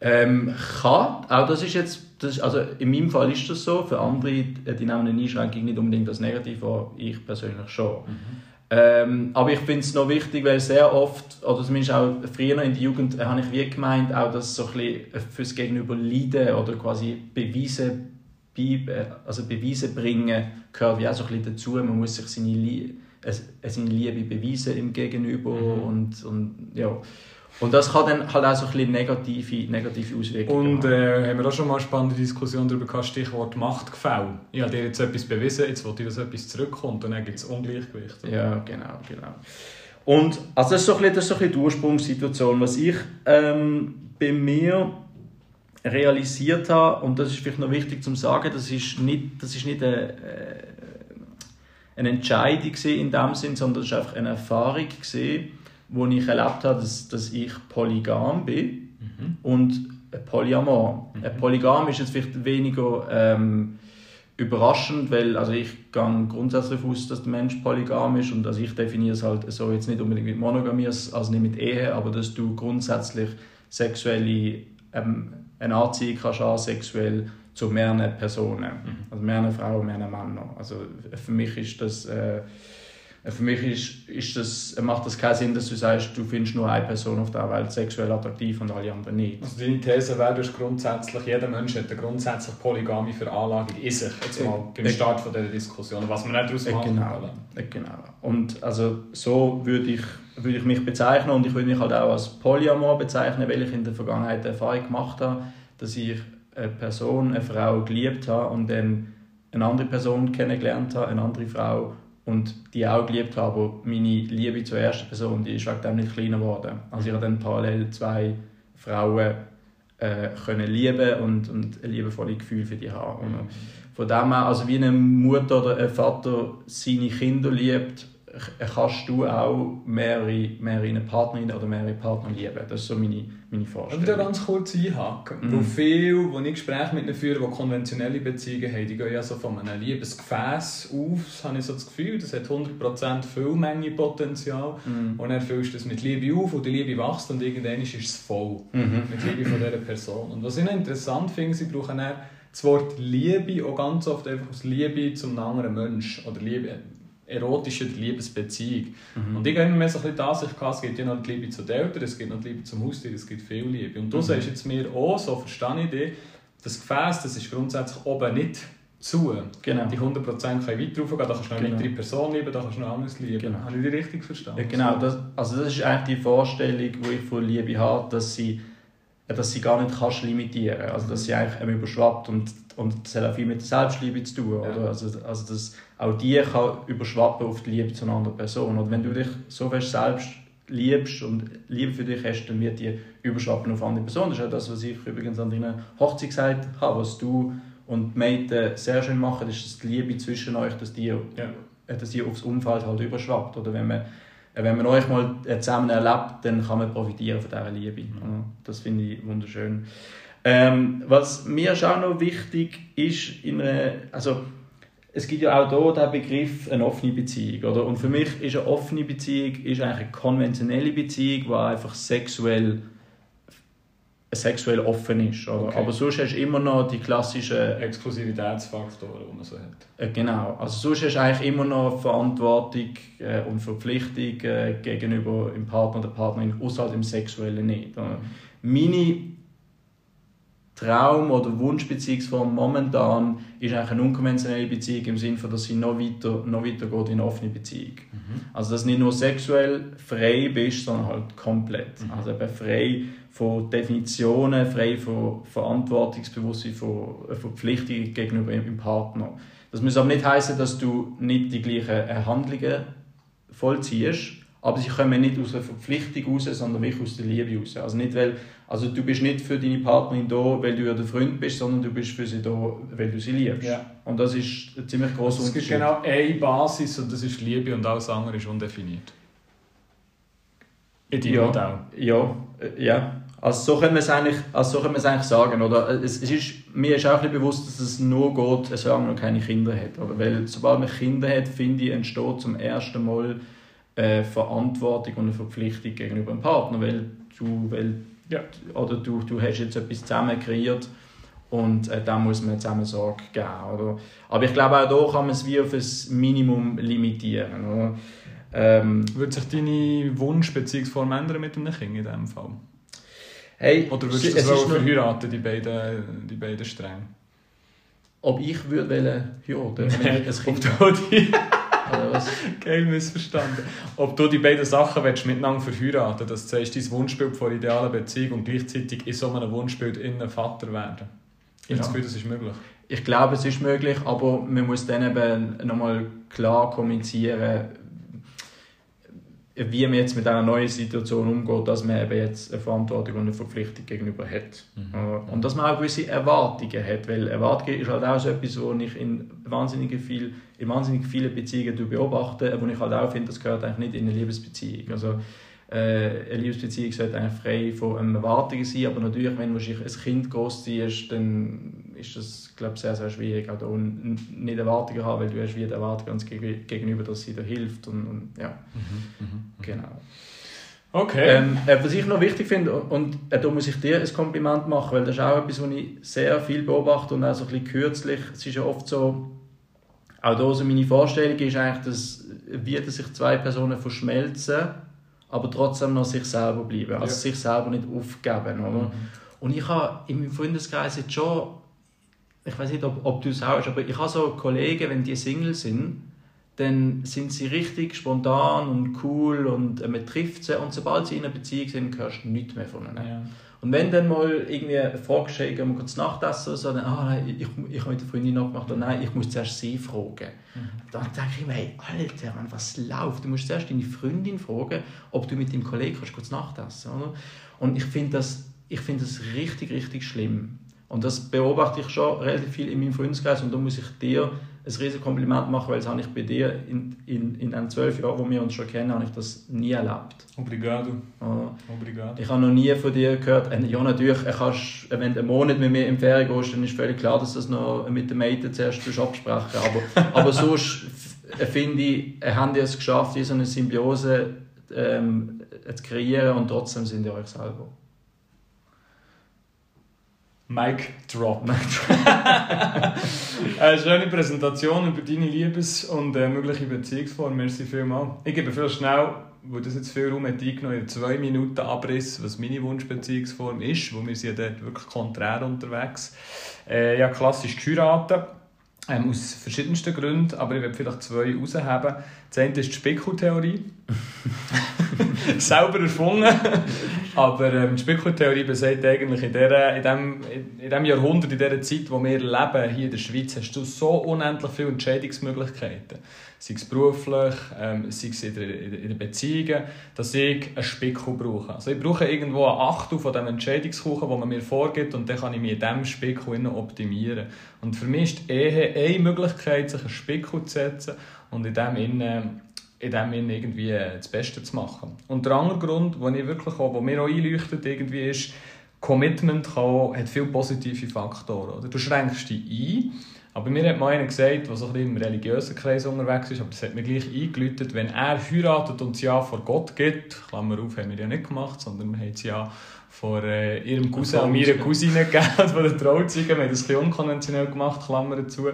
Ähm, kann, auch das ist jetzt, das, also in meinem Fall ist das so, für andere, äh, die nehmen eine Einschränkung nicht unbedingt als negativ wahr, ich persönlich schon. Mhm. Ähm, aber ich finde es noch wichtig, weil sehr oft, oder zumindest auch früher in der Jugend, äh, habe ich wie gemeint, auch das so ein bisschen fürs Gegenüber leiden oder quasi Beweise, äh, also Beweise bringen, gehört wie auch so ein bisschen dazu. Man muss sich seine, Lie äh, seine Liebe beweisen im Gegenüber mhm. und, und ja. Und das kann dann halt auch so ein bisschen negative, negative Auswirkungen Und äh, haben wir auch schon mal eine spannende Diskussion darüber gehabt, Stichwort Machtgefälle. Ich habe dir jetzt etwas bewiesen, jetzt wollte ich, dass etwas zurückkommt und dann gibt es Ungleichgewicht. Oder? Ja, genau, genau. Und also das, ist so ein bisschen, das ist so ein bisschen die Ursprungssituation. Was ich ähm, bei mir realisiert habe, und das ist vielleicht noch wichtig zu sagen, das ist nicht, das ist nicht eine, äh, eine Entscheidung in dem Sinn, sondern das ist einfach eine Erfahrung gesehen wo ich erlebt habe, dass, dass ich polygam bin mhm. und polyamor. Mhm. Polygam ist jetzt vielleicht weniger ähm, überraschend, weil also ich gehe grundsätzlich aus, dass der Mensch polygam ist und also ich definiere es halt so jetzt nicht unbedingt mit Monogamie, also nicht mit Ehe, aber dass du grundsätzlich sexuelle ähm, eine Anziehung kannst haben, sexuell zu mehreren Personen, mhm. also mehreren Frauen, mehreren Männern. Also für mich ist das äh, für mich ist, ist das, macht das keinen Sinn, dass du sagst, du findest nur eine Person auf der Welt sexuell attraktiv und alle anderen nicht. Also deine These wäre, dass grundsätzlich, jeder Mensch hat eine grundsätzlich polygame Veranlagung in sich, jetzt mal beim Start von dieser Diskussion, was man nicht daraus machen genau, genau. Und also so würde ich, würde ich mich bezeichnen und ich würde mich halt auch als Polyamor bezeichnen, weil ich in der Vergangenheit die Erfahrung gemacht habe, dass ich eine Person, eine Frau geliebt habe und dann eine andere Person kennengelernt habe, eine andere Frau und die auch geliebt habe, aber meine Liebe zur ersten Person, die ist wegen dem nicht kleiner geworden. Also ich habe dann parallel zwei Frauen äh, können lieben und, und ein liebevolles Gefühl für die haben. Und Von dem her, also wie eine Mutter oder ein Vater seine Kinder liebt, kannst du auch mehrere, mehrere Partnerinnen oder mehrere Partner lieben. Das ist so meine, meine Vorstellung. Ich würde ganz kurz einhaken. Mhm. Weil viele, die ich Gespräche mit ihnen führe, die konventionelle Beziehungen haben, die gehen ja so von einem Liebesgefäß auf, das habe ich so das Gefühl, das hat 100% Füllmenge Potenzial mhm. und dann füllst du es mit Liebe auf und die Liebe wächst und irgendwann ist es voll mhm. mit Liebe von dieser Person. Und was ich noch interessant finde, sie brauchen dann das Wort Liebe auch ganz oft einfach aus Liebe zum anderen Menschen oder Liebe erotische Liebesbeziehung. Mhm. Und ich habe mir so ein bisschen die Ansicht es gibt ja noch die Liebe zu den Eltern, es gibt noch die Liebe zum Haustier, es gibt viel Liebe. Und du mhm. sagst jetzt mir auch, so verstehe ich dich, das Gefäß, das ist grundsätzlich oben nicht zu. Genau. Die 100% können weiter raufgehen, da kannst du noch eine genau. weitere Person lieben, da kannst du noch anderes lieben. Genau. Habe ich dich richtig verstanden? Ja, genau, das, also das ist eigentlich die Vorstellung, die ich von Liebe habe, dass sie, dass sie gar nicht kannst limitieren kannst. Also dass sie eigentlich überschwappt und, und das hat auch viel mit der Selbstliebe zu tun. Ja. Oder? Also, also das, auch die kann überschwappen auf die Liebe zu einer anderen Person. Und wenn du dich so fest selbst liebst und Liebe für dich hast, dann wird die überschwappen auf andere Personen. Das ist auch das, was ich übrigens an deiner Hochzeit gesagt habe. Was du und die Mädchen sehr schön machen, ist, dass die Liebe zwischen euch, dass die, ja. Äh, dass die aufs Umfeld halt überschwappt. Oder wenn man, äh, wenn man euch mal zusammen erlebt, dann kann man profitieren von dieser Liebe. Mhm. Das finde ich wunderschön. Ähm, was mir auch noch wichtig ist, in einer, also es gibt ja auch hier den Begriff eine offene Beziehung. Oder? Und für mich ist eine offene Beziehung ist eigentlich eine konventionelle Beziehung, die einfach sexuell, sexuell offen ist. Okay. Aber sonst hast du immer noch die klassischen... Exklusivitätsfaktoren, die man so hat. Äh, genau. Also sonst hast du eigentlich immer noch Verantwortung äh, und Verpflichtung äh, gegenüber dem Partner oder der Partnerin, außer halt im Sexuellen nicht. Mhm. Meine Traum- oder Wunschbeziehungsform momentan ist eigentlich eine unkonventionelle Beziehung im Sinne von, dass sie noch weiter, noch weiter geht in eine offene Beziehung. Mhm. Also dass du nicht nur sexuell frei bist, sondern halt komplett. Mhm. Also eben frei von Definitionen, frei von Verantwortungsbewusstsein, von Verpflichtungen gegenüber dem Partner. Das muss aber nicht heißen, dass du nicht die gleichen Handlungen vollziehst, aber sie kommen nicht aus einer Verpflichtung raus, sondern wirklich aus der Liebe raus. Also, nicht, weil, also du bist nicht für deine Partnerin da, weil du ihr der Freund bist, sondern du bist für sie da, weil du sie liebst. Ja. Und das ist ein ziemlich großer Unterschied. Es gibt genau eine Basis und das ist Liebe und alles andere ist undefiniert. In ja, Modell. Ja, äh, ja. Also so können wir es eigentlich, also so können wir es eigentlich sagen. Oder? Es, es ist, mir ist auch ein bewusst, dass es nur geht, solange man noch keine Kinder hat. Oder? Weil sobald man Kinder hat, finde ich, entsteht zum ersten Mal eine Verantwortung und eine Verpflichtung gegenüber dem Partner, weil du, weil, ja. oder du, du hast jetzt etwas zusammen kreiert und äh, da muss man zusammen Sorge geben. Oder? Aber ich glaube, auch hier kann man es wie auf ein Minimum limitieren. Oder? Ähm, Würde sich deine Wunschbeziehungsform ändern mit einem Kind in diesem Fall? Hey, Oder würdest du das auch verheiraten, die beiden, die beiden Stränge? Ob ich würde heiraten, [LAUGHS] wenn ich ein Kind was? [LAUGHS] Geil missverstanden. Ob du die beiden Sachen willst, miteinander verheiraten das heißt, dein Wunschbild von idealen Beziehung und gleichzeitig in so einem Wunschbild innen Vater werden. Ich habe das Gefühl, das ist möglich. Ich glaube, es ist möglich, aber man muss dann eben nochmal klar kommunizieren, wie man jetzt mit einer neuen Situation umgeht, dass man eben jetzt eine Verantwortung und eine Verpflichtung gegenüber hat. Mhm. Und dass man auch gewisse Erwartungen hat, weil Erwartungen ist halt auch so etwas, was ich in wahnsinnig, viel, in wahnsinnig vielen Beziehungen beobachte, wo ich halt auch finde, das gehört eigentlich nicht in eine Liebesbeziehung. Also, äh, eine Liebesbeziehung sollte eigentlich frei von Erwartungen sein, aber natürlich, wenn du ein Kind großziehst, dann ist das glaube sehr, sehr schwierig, auch da nicht Erwartungen haben, weil du hast wie die Erwartung gegenüber, dass sie dir hilft und, und ja, mhm, mhm, mhm, genau. Okay. Ähm, äh, was ich noch wichtig finde, und äh, da muss ich dir ein Kompliment machen, weil das ist auch etwas, was ich sehr viel beobachte und auch so ein bisschen kürzlich, es ist ja oft so, auch da so meine Vorstellung ist eigentlich, dass, wie dass sich zwei Personen verschmelzen, aber trotzdem noch sich selber bleiben, also ja. sich selber nicht aufgeben, oder? Mhm. Und ich habe in meinem Freundeskreis jetzt schon ich weiß nicht, ob, ob du es auch aber ich habe so Kollegen, wenn die Single sind, dann sind sie richtig spontan und cool und äh, man trifft sie und sobald sie in einer Beziehung sind, hörst du nichts mehr von ihnen. Ja. Und wenn dann mal irgendwie fragst, hey, gehen wir kurz Nachtessen oder so, dann, ah, nein, ich, ich habe mit der Freundin abgemacht, oder nein, ich muss zuerst sie fragen. Mhm. Dann denke ich mir, hey, Alter, Mann, was läuft? Du musst zuerst deine Freundin fragen, ob du mit deinem Kollegen kannst kurz Nachtessen oder? Und ich finde das, find das richtig, richtig schlimm Und das beobachte ich schon relativ viel in meinem Freundeskreis und da muss ich dir ein riesiges Kompliment machen, weil das habe ich bei dir in, in, in den zwölf Jahren, wo wir uns schon kennen, habe ich das nie erlebt. Obrigado. Ja. Obrigado. Ich habe noch nie von dir gehört, äh, ja natürlich, äh, kannst, wenn du einen Monat mit mir in die Ferien gehst, dann ist völlig klar, dass du das noch mit den Mädchen zuerst absprechen aber, [LAUGHS] aber sonst finde ich, äh, habt ihr es geschafft, hier so eine Symbiose ähm, zu kreieren und trotzdem sind ihr euch selber. Mic Drop. Eine [LAUGHS] schöne Präsentation über deine Liebes- und äh, mögliche Beziehungsform. Merci vielmals. Ich gebe viel schnell, wo das jetzt viel Raum hat eingenommen, in zwei Minuten Abriss, was meine Wunschbeziehungsform ist, wo wir sind ja dort wirklich konträr unterwegs. Äh, ja, klassisch geheiratet. Ähm, aus verschiedensten Gründen, aber ich werde vielleicht zwei herausheben. Das eine ist die Spekultheorie. [LAUGHS] Selber erfunden. aber ähm, die Spekultheorie besagt eigentlich, in, der, in, dem, in dem Jahrhundert, in dieser Zeit, wo wir leben, hier in der Schweiz, hast du so unendlich viele Entscheidungsmöglichkeiten. Sei es beruflich, ähm, sei es in den Beziehungen, dass ich einen Spickel brauche. Also ich brauche irgendwo ein Achtel von dem Entscheidungskuchen, den man mir vorgibt und dann kann ich mich in diesem Spickel optimieren. Und für mich ist die Ehe eine Möglichkeit, sich einen Spickel zu setzen und in dem innen in dem Sinne irgendwie äh, das Beste zu machen. Und der andere Grund, den ich wirklich auch, wo mir auch einleuchtet, irgendwie ist, Commitment kann, hat viele positive Faktoren. Oder? Du schränkst dich ein, aber mir hat mal einer gesagt, der so ein bisschen im religiösen Kreis unterwegs ist, aber das hat mir gleich eingeläutet, wenn er heiratet und das Ja vor Gott gibt, Klammer auf, haben wir ja nicht gemacht, sondern wir haben das Ja vor äh, ihrem Cousin und meiner Cousine gegeben, [LAUGHS] von der Trauzeugen. Wir haben das ein bisschen unkonventionell gemacht, Klammer dazu.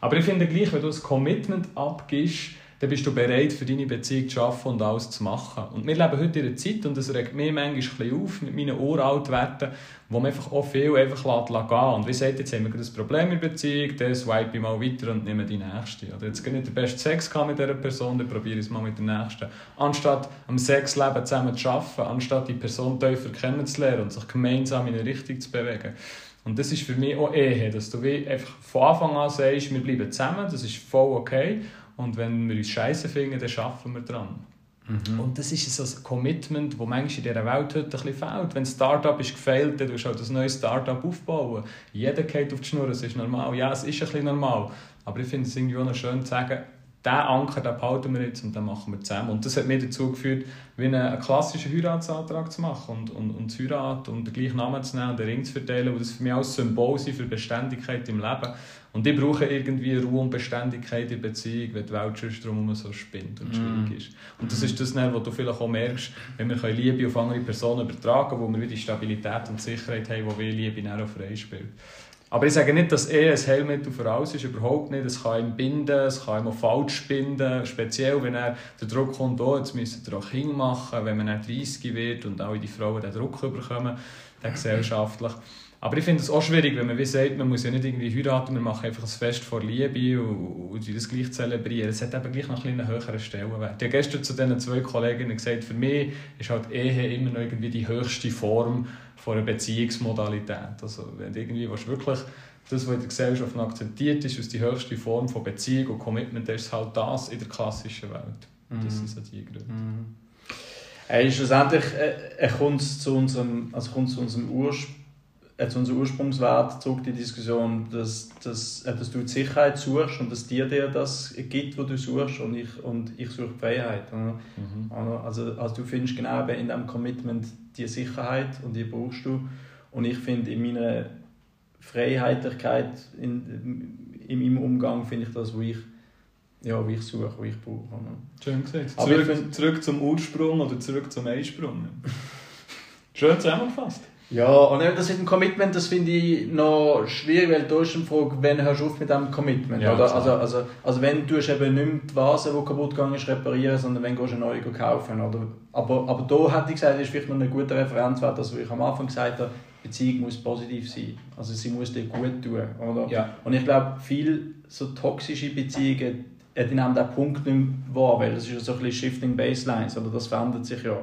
Aber ich finde gleich, wenn du ein Commitment abgibst, dann bist du bereit, für deine Beziehung zu arbeiten und alles zu machen. Und wir leben heute in einer Zeit, und das regt mich manchmal ein auf mit meinen Uraltwerten, wo man einfach auch viel einfach lässt, gehen Und wie gesagt, jetzt haben wir ein Problem in der Beziehung, dann swipe ich mal weiter und nehme die nächste. Oder jetzt nicht den besten Sex mit dieser Person, dann probiere ich es mal mit der nächsten. Anstatt am Sexleben zusammen zu arbeiten, anstatt die Person tiefer kennenzulernen und sich gemeinsam in eine Richtung zu bewegen. Und das ist für mich auch Ehe, dass du einfach von Anfang an sagst, wir bleiben zusammen, das ist voll okay. Und wenn wir uns scheiße finden, dann arbeiten wir dran. Und das ist so ein Commitment, das manchmal in dieser Welt heute ein bisschen fehlt. Wenn ein Startup ist gefailt, dann tust du halt ein neues Startup aufbauen. Jeder geht auf die Schnur, das ist normal. Ja, es ist ein bisschen normal. Aber ich finde es irgendwie auch noch schön zu sagen, diesen Anker den behalten wir jetzt und den machen wir zusammen. Und das hat mich dazu geführt, wie einen, einen klassischen Heiratsantrag zu machen und, und, und zu heiraten und den gleichen Namen zu nehmen und den Ring zu verteilen, weil das für mich auch ein Symbol für Beständigkeit im Leben. Und ich brauche irgendwie Ruhe und Beständigkeit in Beziehung, wenn die Welt sonst drumherum so spinnt und schwierig ist. Und das ist das, dann, was du vielleicht auch merkst, wenn wir Liebe auf andere Personen übertragen können, wo wir wieder die Stabilität und Sicherheit haben, die wir Liebe dann auch freispielt. Aber ich sage nicht, dass Ehe ein Heilmittel für alles ist, überhaupt nicht. Es kann ihn binden, es kann ihn auch falsch binden, speziell wenn er der Druck kommt, oh, jetzt müssen wir auch Kinder machen, wenn man dann 30 wird und alle die Frauen den Druck bekommen, den gesellschaftlich. Aber ich finde es auch schwierig, wenn man wie sagt, man muss ja nicht irgendwie heiraten, wir machen einfach ein Fest vor Liebe und, und das gleich zelebrieren. Es hat eben gleich noch einen höheren Stellenwert. Ich habe gestern zu diesen zwei Kolleginnen gesagt, für mich ist halt Ehe immer noch irgendwie die höchste Form von einer Beziehungsmodalität. Also wenn du irgendwie willst, wirklich das, was in der Gesellschaft noch akzeptiert ist, ist die höchste Form von Beziehung und Commitment, ist halt das in der klassischen Welt. Das sind so die Gründe. Äh, schlussendlich äh, kommt es zu unserem, also kommt zu unserem Urspr äh, zu unserem Ursprungswert zurück die Diskussion, dass, dass, äh, dass du die Sicherheit suchst und dass dir dir das gibt, was du suchst und ich, und ich suche die Freiheit. Mhm. Also, also du findest genau in diesem Commitment die Sicherheit und die brauchst du. Und ich finde in meiner Freiheitlichkeit, in, in meinem Umgang, finde ich das, wo ich, ja, wo ich suche, wo ich brauche. Schön gesagt. Zurück, find- zurück zum Ursprung oder zurück zum Einsprung. [LAUGHS] Schön zusammengefasst. Ja, und eben das mit dem Commitment, das finde ich noch schwierig, weil da ist die Frage, wann hörst du auf mit diesem Commitment? Ja, oder? klar. Also, also, also wenn du eben nicht mehr die Vase, die kaputt gegangen ist, reparieren, sondern wenn du eine neue kaufen. Oder? Aber, aber da hätte ich gesagt, ist vielleicht noch ein guter Referenzwert, dass ich am Anfang gesagt habe, Beziehung muss positiv sein. Also sie muss dir gut tun. Oder? Ja. Und ich glaube, viele so toxische Beziehungen die nehmen diesen Punkt nicht mehr wahr, weil das ist ja so ein bisschen Shifting Baselines, oder das verändert sich ja.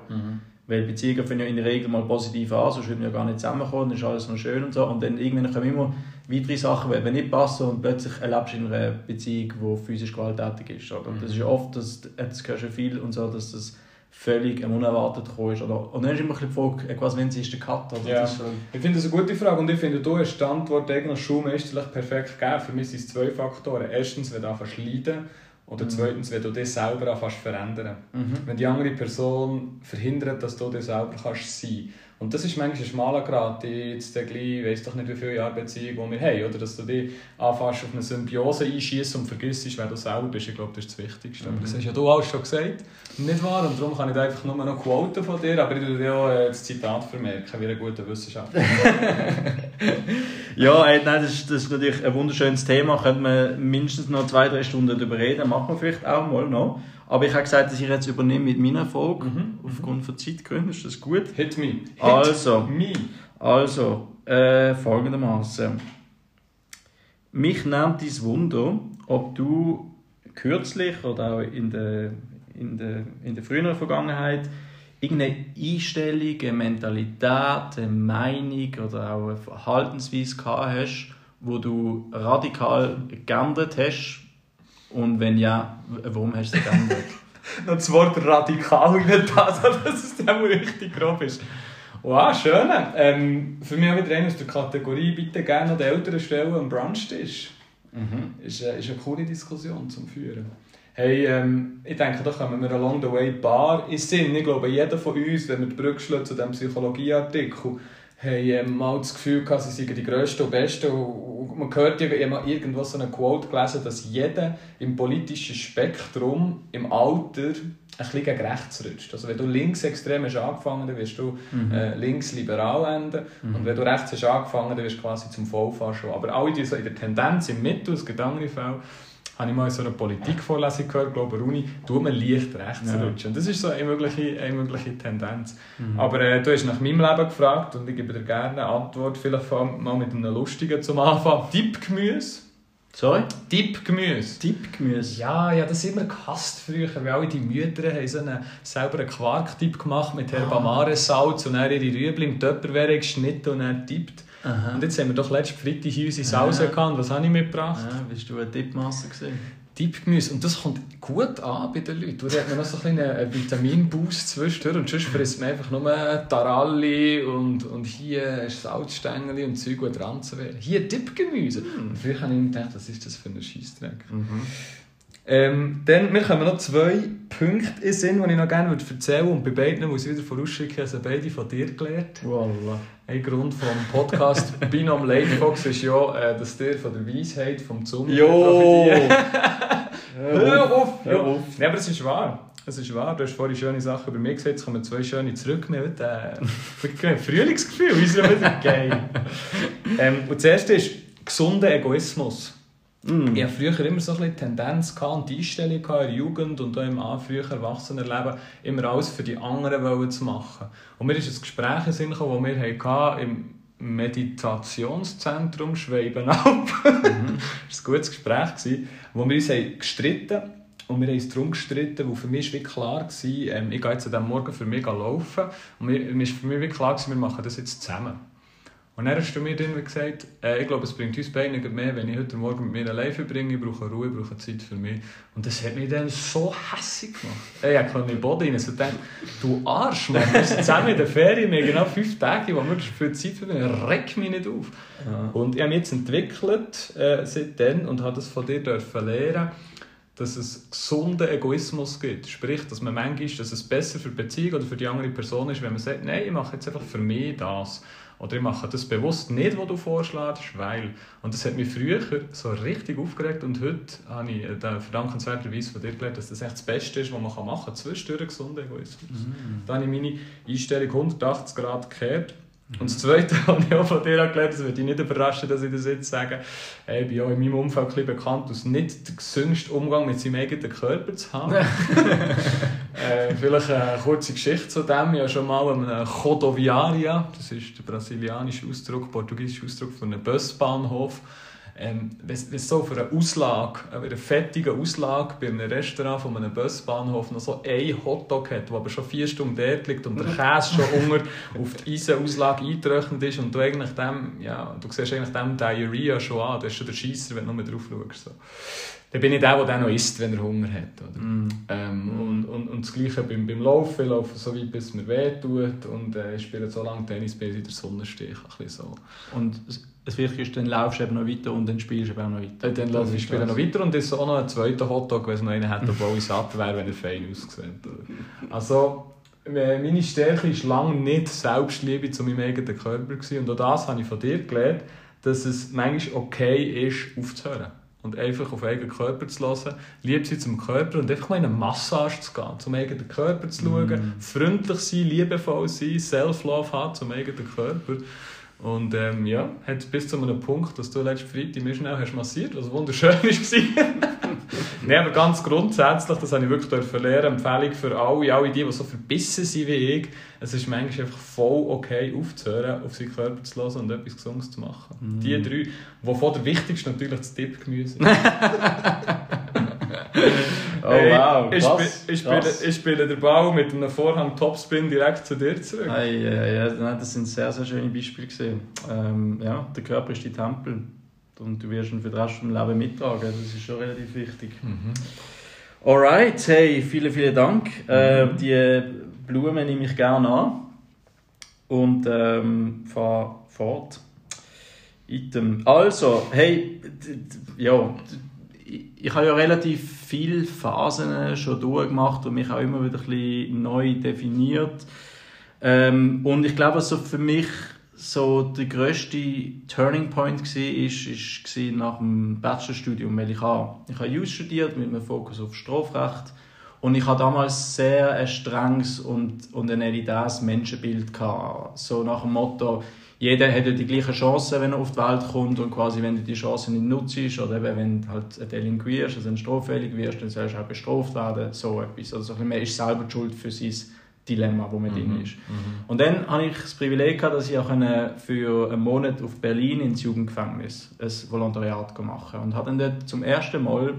Weil Beziehungen fangen ja in der Regel mal positiv an, sonst würden wir ja gar nicht zusammenkommen, dann ist alles noch schön und so. Und dann irgendwann kommen immer weitere Sachen, die nicht passen und plötzlich erlebst du in einer Beziehung, die physisch gewalttätig ist. Oder? Das ist ja oft, das, das hörst du viel und so, dass das völlig unerwartet gekommen ist. Oder, und dann ist immer die Frage, was, wenn sie ist der Cut? Oder? Ja. Ist Ich finde das eine gute Frage und ich finde, du hast die Antwort eigentlich schulmeisterlich perfekt gegeben. Für mich sind es zwei Faktoren. Erstens, wenn du anfängst leiden oder zweitens, wenn du dich selber anfängst verändern. Mhm. Wenn die andere Person verhindert, dass du dir selber kannst sein kannst. Und das ist manchmal ein schmaler Grad, die jetzt gleich, ich weiss doch nicht, wie viele Jahre Beziehung die wir haben, oder? dass du dich anfängst auf eine Symbiose einschießt und vergisst, wer du selber bist. Ich glaube, das ist das Wichtigste. Aber das hast ja du alles schon gesagt, nicht wahr? Und darum kann ich da einfach nur noch quoten von dir, aber ich würde dir auch äh, das Zitat vermerken, wie ein guter Wissenschaftler. [LAUGHS] Ja, ey, nein, das, ist, das ist natürlich ein wunderschönes Thema. Könnte man mindestens noch zwei, drei Stunden darüber reden. Machen wir vielleicht auch mal noch. Aber ich habe gesagt, dass ich jetzt übernehme mit meiner Frage. Aufgrund von Zeitgründen ist das gut. Hit me. Hit Also. me. Also, äh, folgendermaßen. Mich nimmt dies Wunder, ob du kürzlich oder auch in der, in der, in der früheren Vergangenheit irgendeine Einstellung, eine Mentalität, eine Meinung oder auch eine Verhaltensweise gehabt hast, wo du radikal geändert hast und wenn ja, warum hast du sie [LAUGHS] geändert? Noch das Wort radikal in das, [LAUGHS] dass es dann richtig grob ist. Wow, schön. Ähm, für mich auch wieder einer aus der Kategorie «Bitte gerne an der älteren Stelle am Brunchtisch». Ist, äh, ist eine coole Diskussion zum Führen. Hey, ähm, ich denke, da kommen wir along the way bar in Sinn. Ich glaube, jeder von uns, wenn wir die Brücke zu diesem Psychologieartikel, haben ähm, mal das Gefühl gehabt, sie seien die Grössten und Besten. Und man hört ja, mal irgendwo so eine Quote gelesen, dass jeder im politischen Spektrum im Alter ein bisschen gegen rechts rutscht. Also wenn du linksextrem hast angefangen, dann wirst du äh, linksliberal enden. Und wenn du rechts hast angefangen, dann wirst du quasi zum Vollfahr schon. Aber alle die so in der Tendenz im Mittel, es gibt andere Fälle, habe ich mal in so einer Politikvorlesung gehört, glaube ich, Uni, tut man leicht rechts Ja. rutschen. Das ist so eine mögliche, eine mögliche Tendenz. Aber äh, du hast nach meinem Leben gefragt und ich gebe dir gerne eine Antwort, vielleicht mal mit einem lustigen zum Anfang. Tippgemüse. Sorry? Tippgemüse. Tippgemüse. Ja, ja, das immer gehasst früher, weil alle die Mütter haben so einen, selber einen Quarktipp gemacht mit Herbamare-Salz und dann ihre Rüebli im Tupperware geschnitten und dann tippt. Aha. Und jetzt haben wir doch letztes Freitag hier unsere Sauce Ja. gehabt. Was habe ich mitgebracht? Ja, bist du eine Tippmasse gesehen? Tippgemüse. Und das kommt gut an bei den Leuten. Da hat man noch so einen Vitaminboost zwischendurch. Und sonst frisst man einfach nur Taralli und, und hier ist Salzstängel und Zeug, die dran zu werden. Hier Tippgemüse. Und früher habe ich mir gedacht, was ist das für ein Scheissdreck? Ähm, dann, wir kommen noch zwei Punkte in Sinn, die ich noch gerne würde erzählen würde. Und bei beiden muss ich wieder vorausschicken, also beide von dir gelernt. Voila. Ein Grund vom Podcast [LAUGHS] Binom Ladyfox ist ja, äh, dass ihr von der Weisheit vom Zunge Jo! [LAUGHS] Hör auf! Hör Ja. auf. Ja, aber es ist wahr. Es ist wahr. Du hast vorhin schöne Sachen über mich gesagt, jetzt kommen zwei schöne zurück. Wir haben äh, ein Frühlingsgefühl. Unser wieder geil. [LAUGHS] ähm, und das erste ist gesunder Egoismus. Mm. Ich hatte früher immer so ein bisschen die Tendenz gehabt und die Einstellung gehabt in der Jugend und auch im frühen Erwachsenenleben, immer alles für die anderen zu machen. Und mir ist ein Gespräch in Sinn gekommen, das wir hatten im Meditationszentrum Schweibenalb. Mhm. [LAUGHS] Das war ein gutes Gespräch, gewesen, wo wir uns haben gestritten und wir haben uns darum gestritten, weil für mich war klar, gewesen, ähm, ich gehe jetzt an diesem Morgen für mich laufen und mir, ist für mich klar, gewesen, wir machen das jetzt zusammen. Und dann hast du mir dann gesagt, äh, ich glaube, es bringt uns beide nicht mehr, wenn ich heute Morgen mit mir allein verbringe, ich brauche Ruhe, ich brauche Zeit für mich. Und das hat mich dann so hässlich gemacht. Ey, Ich konnte in den Boden rein. So gedacht, du Arsch, Mann, wir sind zusammen in der Ferien, wir haben genau fünf Tage, wo wir viel Zeit verbringen, reck mich nicht auf. Ja. Und ich habe mich jetzt entwickelt äh, seitdem und habe das von dir dürfen lernen, dass es gesunden Egoismus gibt. Sprich, dass man manchmal, dass es besser für die Beziehung oder für die andere Person ist, wenn man sagt, nein, ich mache jetzt einfach für mich das. Oder ich mache das bewusst nicht, was du vorschlägst, weil. Und das hat mich früher so richtig aufgeregt und heute habe ich da verdankenswerterweise von dir gelernt, dass das echt das Beste ist, was man machen kann, zwischendurch gesunden Egoismus. Da habe ich meine Einstellung 180 Grad gekehrt. Und das Zweite [LAUGHS] habe ich auch von dir gelernt, das würde dich nicht überraschen, dass ich das jetzt sage. Äh, Ich bin auch in meinem Umfeld ein bisschen bekannt, als nicht der gesündeste Umgang mit seinem eigenen Körper zu haben. [LAUGHS] äh, vielleicht eine kurze Geschichte zu dem. Ich habe schon mal einen Rodoviaria, das ist der brasilianische Ausdruck, portugiesische Ausdruck für einen Busbahnhof. Ähm, wenn es so für eine Auslage, äh, eine fettige Auslage bei einem Restaurant von einem Busbahnhof noch so ein Hotdog hat, der aber schon vier Stunden dort liegt und der Käse schon [LAUGHS] unter auf die Eisenauslage eingetrocknet ist und du eigentlich dem, ja, du siehst eigentlich dem Diarrhea schon an, das ist schon der Scheisser, wenn du nur drauf schaust. So. Dann bin ich der, der dann noch isst, wenn er Hunger hat. Oder? Mm. Ähm, und, und, und das Gleiche beim, beim Laufen. Ich laufe so weit, bis es mir weh tut. Und äh, ich spiele so lange Tennis, bis ich in der Sonne stehe. Ein bisschen so. Und das Wichtigste ist, dann laufst du eben noch weiter und dann spielst du eben auch noch weiter. Äh, dann lasse ich spiele noch weiter und es ist auch noch ein zweiter Hotdog, wenn es noch einen hätte, obwohl ich satt wäre, wenn er fein aussieht. Also, äh, meine Stärke war lange nicht Selbstliebe zu meinem eigenen Körper. Gewesen. Und auch das habe ich von dir gelernt, dass es manchmal okay ist, aufzuhören. Und einfach auf eigenen Körper zu hören, lieb sein zum Körper und einfach mal in eine Massage zu gehen, zum eigenen Körper zu schauen, Mm. freundlich sein, liebevoll sein, Self-Love haben zum eigenen Körper. Und ähm, ja, hat bis zu einem Punkt, dass du letzten Freitag mir schnell hast massiert, was wunderschön [LAUGHS] war. [LAUGHS] Nein, aber ganz grundsätzlich, das habe ich wirklich dürfen lernen, Empfehlung für alle, alle die, die so verbissen sind wie ich, es ist manchmal einfach voll okay aufzuhören, auf seinen Körper zu hören und etwas Gesundes zu machen. Mhm. Die drei, wovon der wichtigste natürlich das Tippgemüse ist. [LAUGHS] Oh Hey, wow, ich, krass, spiele, ich, spiele, krass. ich spiele den Ball mit einem Vorhang Topspin direkt zu dir zurück. Ei, ei, ei, das sind sehr, sehr schöne Beispiele. Ähm, ja, der Körper ist die Tempel und du wirst ihn für den Rest des Lebens mittragen. Das ist schon relativ wichtig. Mhm. Alright, hey, vielen, vielen Dank. Äh, Mhm. die Blumen nehme ich gerne an und ähm, fahre fort. Item. Also, hey, ja, ich, ich habe ja relativ viele Phasen schon durchgemacht und mich auch immer wieder ein bisschen neu definiert. Ähm, und ich glaube, so für mich so der grösste Turning Point war, ist, ist nach dem Bachelorstudium, weil ich habe, ich habe Jus studiert mit einem Fokus auf Strafrecht und ich hatte damals sehr ein strenges und, und ein elitäres Menschenbild gehabt. So nach dem Motto, jeder hat ja die gleichen Chancen, wenn er auf die Welt kommt und quasi, wenn du die Chancen nicht nutzt oder eben, wenn du halt ein delinquierst, also ein straffällig wirst, dann sollst du auch bestraft werden, so etwas. Also man ist selber schuld für sein Dilemma, wo man drin ist. Und dann hatte ich das Privileg, gehabt, dass ich auch eine- für einen Monat auf Berlin ins Jugendgefängnis ein Volontariat machen konnte. Und habe dann dort zum ersten Mal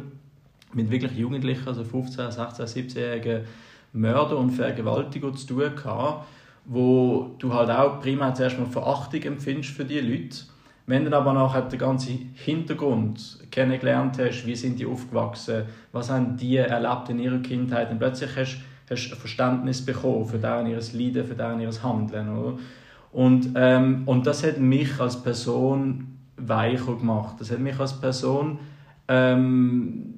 mit wirklich Jugendlichen, also 15, 16, 17-jährigen Mörder und Vergewaltiger zu tun gehabt, wo du halt auch primär zuerst mal Verachtung empfindest für die Leute. Wenn du dann aber nachher den ganzen Hintergrund kennengelernt hast, wie sind die aufgewachsen, was haben die erlebt in ihrer Kindheit, dann plötzlich hast du Verständnis bekommen für deren ihres Leiden, für deren ihres Handeln. Oder? Und, ähm, und das hat mich als Person weicher gemacht. Das hat mich als Person ähm,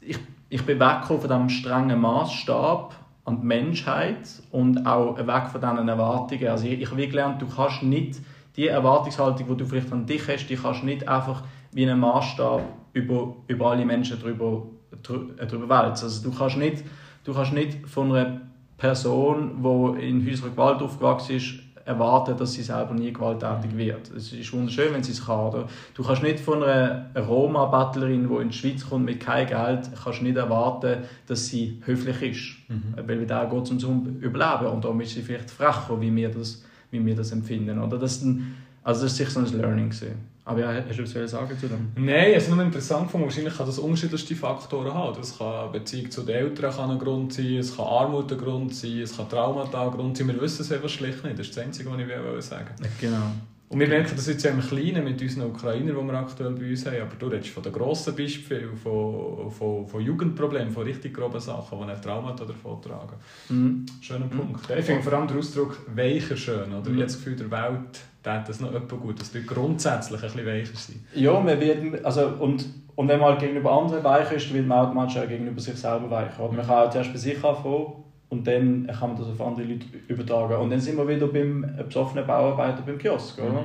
ich, ich bin weggekommen von diesem strengen Maßstab an die Menschheit und auch weg von diesen Erwartungen. Also ich, ich habe gelernt, du kannst nicht die Erwartungshaltung, die du vielleicht an dich hast, die kannst du nicht einfach wie einen Maßstab über, über alle Menschen drüber, drü- drüber wälzen. Also du kannst nicht, du kannst nicht von einer Person, die in häuslicher Gewalt aufgewachsen ist, erwarten, dass sie selber nie gewalttätig wird. Es ist wunderschön, wenn sie es kann. Oder? Du kannst nicht von einer Roma-Battlerin, die in die Schweiz kommt mit kein Geld, kannst nicht erwarten, dass sie höflich ist. Weil da geht es ums Überleben und darum ist sie vielleicht frecher, wie wir das, wie wir das empfinden. Oder? Das, ist ein, also das ist sicher so ein Learning. Gewesen. Aber ja, hast du etwas zu sagen zu dem? Nein, es ist nur interessant gefunden, wahrscheinlich kann das unterschiedlichste Faktoren haben. Das kann eine Beziehung zu den Eltern kann ein Grund sein, es kann Armut ein Grund sein, es kann Traumata ein Grund sein. Wir wissen es einfach schlicht nicht. Das ist das Einzige, was ich will sagen Genau. Und wir merken das jetzt ja im Kleinen mit unseren Ukrainern, die wir aktuell bei uns haben. Aber du redest von den grossen Beispielen, von, von, von Jugendproblemen, von richtig groben Sachen, die ein Traumata davon tragen. Mhm. Schöner Punkt. Ich finde vor allem den Ausdruck weicher schön. Oder? Mhm. Ich habe das Gefühl, der Welt tut das noch etwas gut, dass Leute grundsätzlich ein bisschen weicher sind. Ja, man wird, also, und, und wenn man halt gegenüber anderen weich ist, wird man automatisch auch gegenüber sich selber weich. Oder? Man kann auch zuerst bei sich anfangen und dann kann man das auf andere Leute übertragen. Und dann sind wir wieder beim besoffenen Bauarbeiter beim Kiosk. Oder?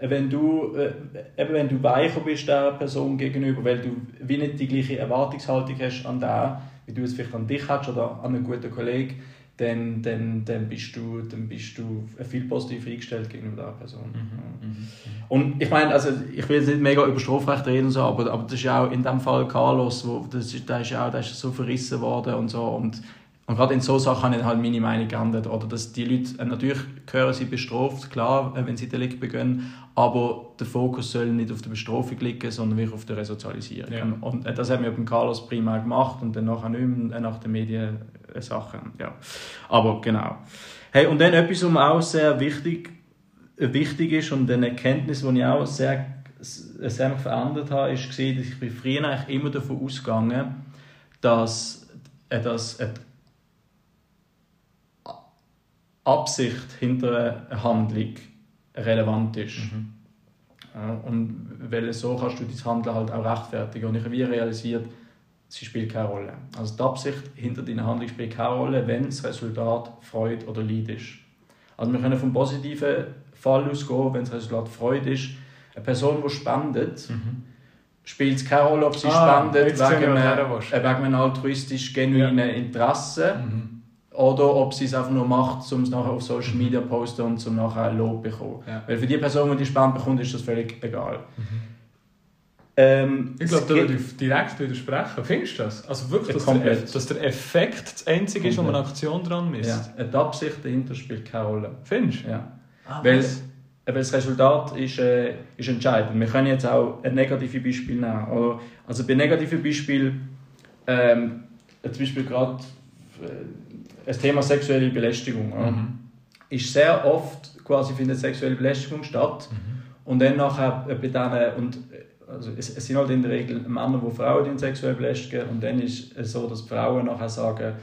Wenn, du, äh, eben wenn du weicher bist der Person gegenüber, weil du wie nicht die gleiche Erwartungshaltung hast an der, wie du es vielleicht an dich hast oder an einen guten Kollegen, dann, dann, dann, bist du, dann bist du viel positiver eingestellt gegenüber der Person. Ja. Und ich meine, also ich will jetzt nicht mega über Strafrecht reden und so, aber, aber das ist ja auch in dem Fall Carlos, wo, das ist, der ist ja auch der ist so verrissen worden und so und, und gerade in so Sachen habe ich halt meine Meinung geändert, oder dass die Leute, äh, natürlich gehören sie bestraft, klar, äh, wenn sie Delikt begehen, aber der Fokus soll nicht auf der Bestrafung liegen, sondern wirklich auf der Resozialisierung. Ja. Und, äh, das haben wir beim Carlos primär gemacht und dann nachher nicht mehr, nach den Medien Sachen, ja. Aber genau. Hey, und dann etwas, was auch sehr wichtig, wichtig ist und eine Erkenntnis, die ich auch sehr einfach verändert habe, ist dass ich bei früher eigentlich immer davon ausgegangen, dass, dass Absicht hinter einer Handlung relevant ist. Mhm. Und weil so kannst du dein Handeln halt auch rechtfertigen. Und ich habe realisiert, sie spielt keine Rolle. Also die Absicht hinter deiner Handlung spielt keine Rolle, wenn das Resultat Freude oder Leid ist. Also wir können vom positiven Fall ausgehen, wenn das Resultat Freude ist. Eine Person, die spendet, mhm. spielt es keine Rolle, ob sie ah, spendet wegen einem, wegen einem altruistisch genuinen ja. Interesse. Mhm oder ob sie es einfach nur macht, um es nachher auf Social Media zu posten und um nachher Lob zu bekommen. Ja. Weil für die Person, die die Spende bekommt, ist das völlig egal. Mhm. Ähm, ich glaube, da würde ich direkt widersprechen. Findest du das? Also wirklich, dass der, dass der, Effekt das Einzige ist, wo man eine Aktion dran misst? Ja, die Absicht dahinter spielt keine Rolle. Findest du? Ja. Ah, weil, weil das Resultat ist, äh, ist entscheidend. Wir können jetzt auch ein negatives Beispiel nehmen. Also bei negativen Beispielen, ähm, zum Beispiel gerade äh, das Thema sexuelle Belästigung. Mhm. Ist sehr oft quasi findet sexuelle Belästigung statt mhm. und dann nachher bei denen, und also es, es, sind halt in der Regel Männer, die Frauen sexuell belästigen und dann ist es so, dass Frauen nachher sagen,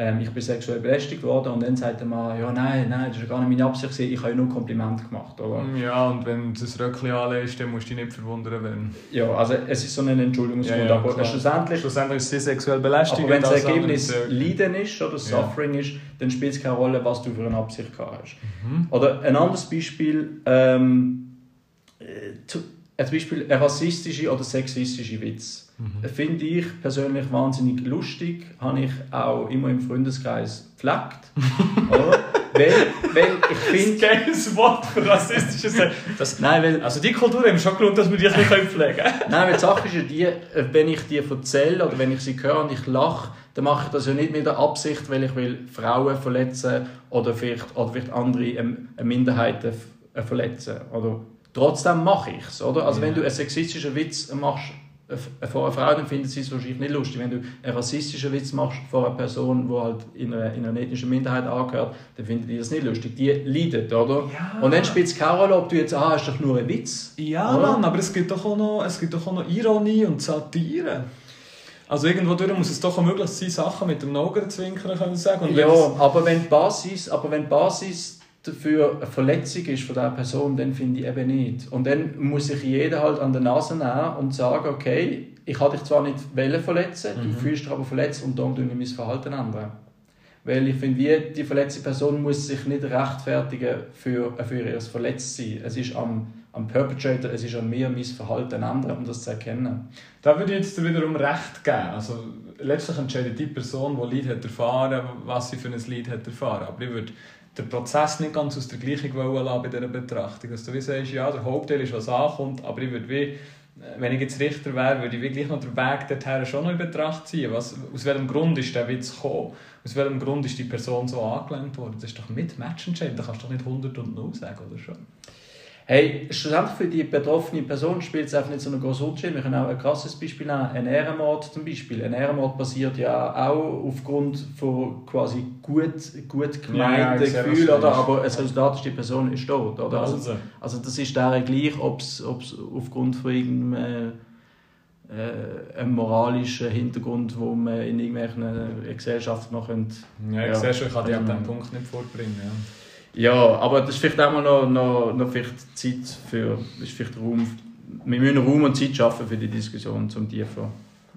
ähm, ich bin sexuell belästigt worden und dann sagt der Mann, ja nein, nein, das war gar nicht meine Absicht, ich habe nur Kompliment gemacht. Oder? Ja, und wenn du das Röckchen anlegst, dann musst du dich nicht verwundern, wenn... Ja, also es ist so ein Entschuldigungsgrund, ja, ja, aber schlussendlich... Schlussendlich ist sie sexuell belästigt. Aber wenn das Ergebnis Leiden ist oder Suffering ist, dann spielt es keine Rolle, was du für eine Absicht gehabt hast. Mhm. Oder ein anderes Beispiel, ähm, äh, zum Beispiel ein rassistischer oder sexistischer Witz Mhm. Finde ich persönlich wahnsinnig lustig, habe ich auch immer im Freundeskreis gepflegt. [LAUGHS] weil, weil ich finde... Das geiles Wort für rassistisches das, Nein, weil... Also die Kultur haben schon gelohnt, dass wir die bisschen pflegen Nein, weil die Sache ist ja die, wenn ich die erzähle oder wenn ich sie höre und ich lache, dann mache ich das ja nicht mit der Absicht, weil ich will Frauen verletzen oder vielleicht, oder vielleicht andere ähm, Minderheiten äh, verletzen. Oder trotzdem mache ich es, oder? Also ja. wenn du einen sexistischen Witz machst vor einer Frau, dann findet sie es wahrscheinlich nicht lustig. Wenn du einen rassistischen Witz machst vor einer Person, die halt in einer, in einer ethnischen Minderheit angehört, dann findet die das nicht lustig. Die leidet, oder? Ja. Und dann spielt es keine Rolle, ob du jetzt, ah, ist doch nur ein Witz. Ja, oder? Mann, aber es gibt doch auch noch, es gibt doch auch noch Ironie und Satire. Also irgendwo durch muss es doch auch möglich sein, Sachen mit dem Augenzwinkern können sagen. Ja, aber wenn die Basis, aber wenn die Basis dafür eine Verletzung ist von dieser Person, dann finde ich eben nicht. Und dann muss sich jeder halt an der Nase nehmen und sagen, okay, ich habe dich zwar nicht verletzen, mhm. du fühlst dich aber verletzt und darum tue ich mein Verhalten ändern. Weil ich finde, wie die verletzte Person muss sich nicht rechtfertigen für, für ihr Verletztsein. Es ist am, am Perpetrator, es ist an mir, mein Verhalten ändern, um das zu erkennen. Da würde ich jetzt wiederum recht geben. Also, letztlich entscheidet die Person, die Leid hat erfahren, was sie für ein Leid hat erfahren. Aber ich würde den Prozess nicht ganz aus der Gleichung lassen bei dieser Betrachtung. Dass du wie sagst, ja, der Hauptteil ist, was ankommt, aber ich würde wie, wenn ich jetzt Richter wäre, würde ich wirklich noch den Weg dorthin schon noch in Betracht ziehen. Was, aus welchem Grund ist der Witz gekommen? Aus welchem Grund ist die Person so angelenkt worden? Das ist doch mit Matchentscheid, da kannst du doch nicht 100 und 0 sagen, oder schon? Hey, schlussendlich für die betroffene Person spielt es einfach nicht so einen großen Unterschied. Wir können auch ein krasses Beispiel nehmen, ein Ehrenmord zum Beispiel. Ein Ehrenmord passiert ja auch aufgrund von quasi gut, gut gemeinten ja, ja, Gefühlen, oder? aber das Resultat ist, die Person ist tot. Oder? Also, also, also das ist der gleich, ob es aufgrund von irgendeinem äh, einen moralischen Hintergrund, wo man in irgendwelchen Gesellschaften noch könnte, Ja, die Gesellschaft kann die an diesem Punkt nicht vorbringen. Ja. Ja, aber das ist vielleicht auch mal noch, noch, noch vielleicht Zeit für, ist vielleicht Raum, wir müssen Raum und Zeit schaffen für die Diskussion zum tiefer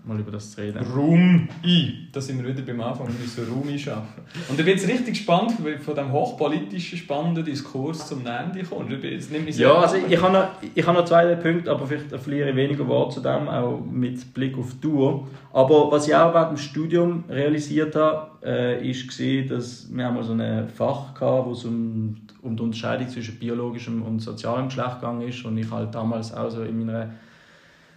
mal über das zu reden. Raum ein. Da sind wir wieder beim Anfang, wir müssen Raum einschaffen. Und ich bin jetzt richtig gespannt, wie von diesem hochpolitischen, spannenden Diskurs zum Ende kommt. Jetzt ja, also ich habe, noch, ich habe noch zwei Punkte, aber vielleicht verliere ich weniger Worte zu dem, auch mit Blick auf die Tour. Aber was ich auch während dem Studium realisiert habe, äh, ist gesehen, dass wir haben so ein Fach hatten, wo es um, um die Unterscheidung zwischen biologischem und sozialem Geschlecht gegangen ist und ich halt damals auch so in meiner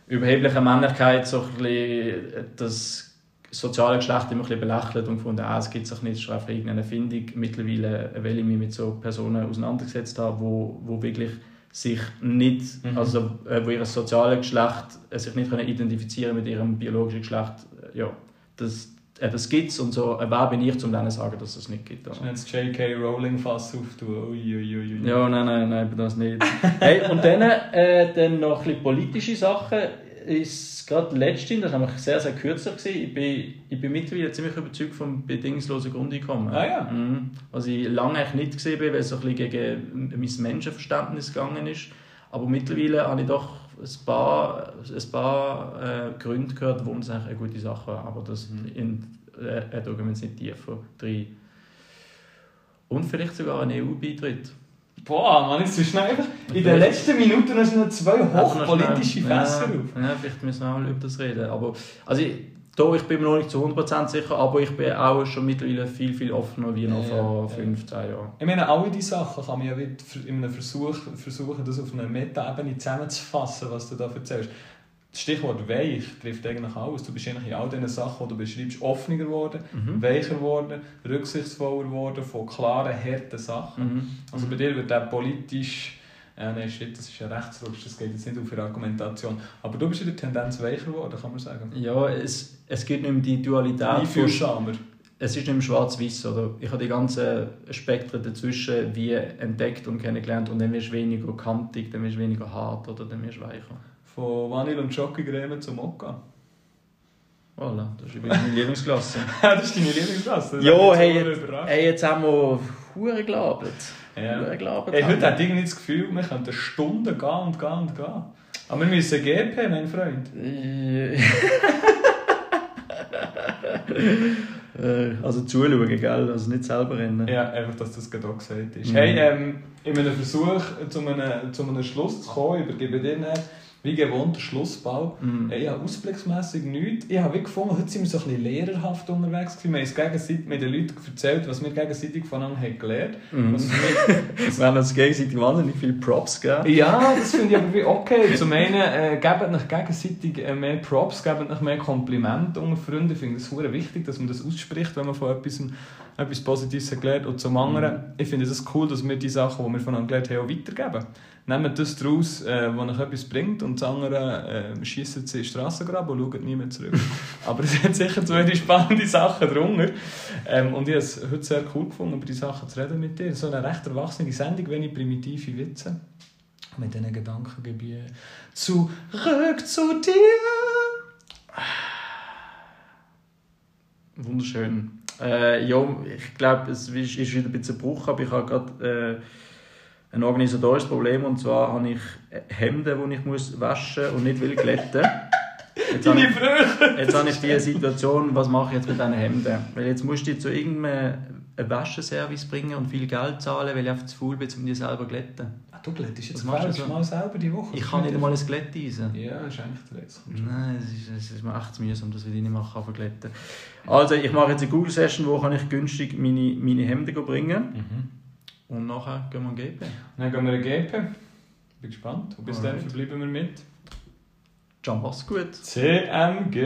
überheblichen Männlichkeit so ein bisschen das soziale Geschlecht immer ein bisschen belächelt und gefunden, ah, es gibt sich nicht, es ist einfach irgendeine Erfindung. Mittlerweile, weil ich mich mit so Personen auseinandergesetzt habe, wo, wo wirklich sich nicht, mhm. also äh, wo ihr soziales Geschlecht äh, sich nicht können identifizieren mit ihrem biologischen Geschlecht, äh, ja, das, das gibt es und so, äh, wer bin ich, um denen zu sagen, dass es das nicht gibt. Du jetzt J.K. Rowling Fass auftun? Uiuiui. Ja, nein, nein, nein, das nicht. [LAUGHS] hey, und dann, äh, dann noch ein bisschen politische Sachen. Ist gerade letztens, das war nämlich sehr, sehr gewesen. ich bin, ich bin mittlerweile ziemlich überzeugt vom bedingungslosen Grundeinkommen. Ah ja? Mhm. Was ich lange eigentlich nicht gesehen habe, weil es so ein bisschen gegen mein Menschenverständnis gegangen ist. Aber mittlerweile habe ich doch ein paar, ein paar äh, Gründe gehört, warum es eigentlich eine gute Sache war. Aber das Mhm. in, äh, wir jetzt nicht tiefer rein. Und vielleicht sogar ein EU-Beitritt. Boah, man, jetzt bist du einfach in den letzten Minuten hast du noch zwei hochpolitische ja, Fässer auf. Ja, vielleicht müssen wir mal über das reden. Aber, also, da, ich bin mir noch nicht zu 100% sicher, aber ich bin auch schon mittlerweile viel, viel offener wie noch Ja, vor ja. 15 Jahren. Ich meine, alle diese Sachen kann man ja in einem Versuch versuchen, das auf einer Meta-Ebene zusammenzufassen, was du da erzählst. Das Stichwort weich trifft eigentlich alles. Du bist eigentlich in all diesen Sachen, die du beschreibst, offener geworden, Mhm. weicher geworden, rücksichtsvoller geworden von klaren, harten Sachen. Mhm. Also bei dir wird der politisch... Ja, nein, shit, das ist ja Rechtsrutsch, das geht jetzt nicht auf ihre Argumentation. Aber du bist in der Tendenz weicher geworden, kann man sagen. Ja, es, es gibt nicht mehr die Dualität. Einfühlsamer. Es ist nicht mehr schwarz-weiß. Ich habe die ganzen Spektren dazwischen wie entdeckt und kennengelernt und dann wirst du weniger kantig, dann wirst du weniger hart oder dann wirst du weicher. Von Vanille und Schokocreme zum Mokka. Voilà, das ist übrigens meine Lieblingsklasse. [LAUGHS] das ist deine Lieblingsklasse. Das Ja, mich hey, jetzt, hey, jetzt haben wir Hure gelabert. Ja. Gelabert. Hey, haben heute hat irgendwie das Gefühl, wir könnten Stunden gehen und gehen und gehen. Aber wir müssen GP, mein Freund. Äh, also zuschauen, gell? Also nicht selber rennen. Ja, einfach, dass das gerade auch gesagt ist. Mhm. Hey, ähm, in einem Versuch, zu einem, zu einem Schluss zu kommen, übergebe ich dir wie gewohnt den Schlussball. Mhm. Ich habe ausblicksmässig nichts. Ich habe wie gefunden, heute sind wir so ein bisschen lehrerhaft unterwegs. gewesen. Wir haben uns gegenseitig mit den Leuten erzählt, was wir gegenseitig voneinander haben gelernt Mhm. Für mich [LAUGHS] Wir haben uns gegenseitig wahnsinnig viele Props gegeben. Ja, das finde ich aber wie okay. Zum einen, äh, gebt euch gegenseitig äh, mehr Props, gebt euch mehr Komplimente unter Freunden. Ich finde es sehr wichtig, dass man das ausspricht, wenn man von etwas, etwas Positives gelernt Und zum anderen, ich finde es cool, dass wir die Sachen, die wir voneinander gelernt haben, auch weitergeben. Nehmt das daraus, äh, was euch etwas bringt und das andere äh, schießt sie in den Strassengraben und schaut nie mehr zurück. [LAUGHS] aber es hat sicher zwei spannende Sachen drunter. Ähm, und ich habe es heute sehr cool gefunden, über die Sachen zu reden mit dir. So eine recht erwachsene Sendung, wenn ich primitive Witze. Mit diesen Gedanken gebe ich zurück zu dir. Wunderschön. Äh, ja, ich glaube, es ist ist wieder ein bisschen Bruch, aber ich habe gerade äh, ein organisatorisches Problem und zwar habe ich Hemden, die ich muss waschen und nicht will glätten. Jetzt habe ich, jetzt habe ich die Situation, was mache ich jetzt mit diesen Hemden? Weil jetzt musst du die zu irgendeinem Waschservice bringen und viel Geld zahlen, weil ich einfach zu faul bin, um die selber zu glätten. Ah, du glättest jetzt machst du so? mal selber die Woche. Ich kann nicht einmal ein Glätteisen. Ja, ist eigentlich der Rest. Nein, es ist, es ist mir echt mühsam, das will ich nicht machen, aber glätten. Also, ich mache jetzt eine Google-Session, wo kann ich günstig meine, meine Hemden bringen Mhm. Und nachher gehen wir an GP. Dann gehen wir ein GP. Bin gespannt. Und bis dann verbleiben wir mit Jump, mach's gut. CMG.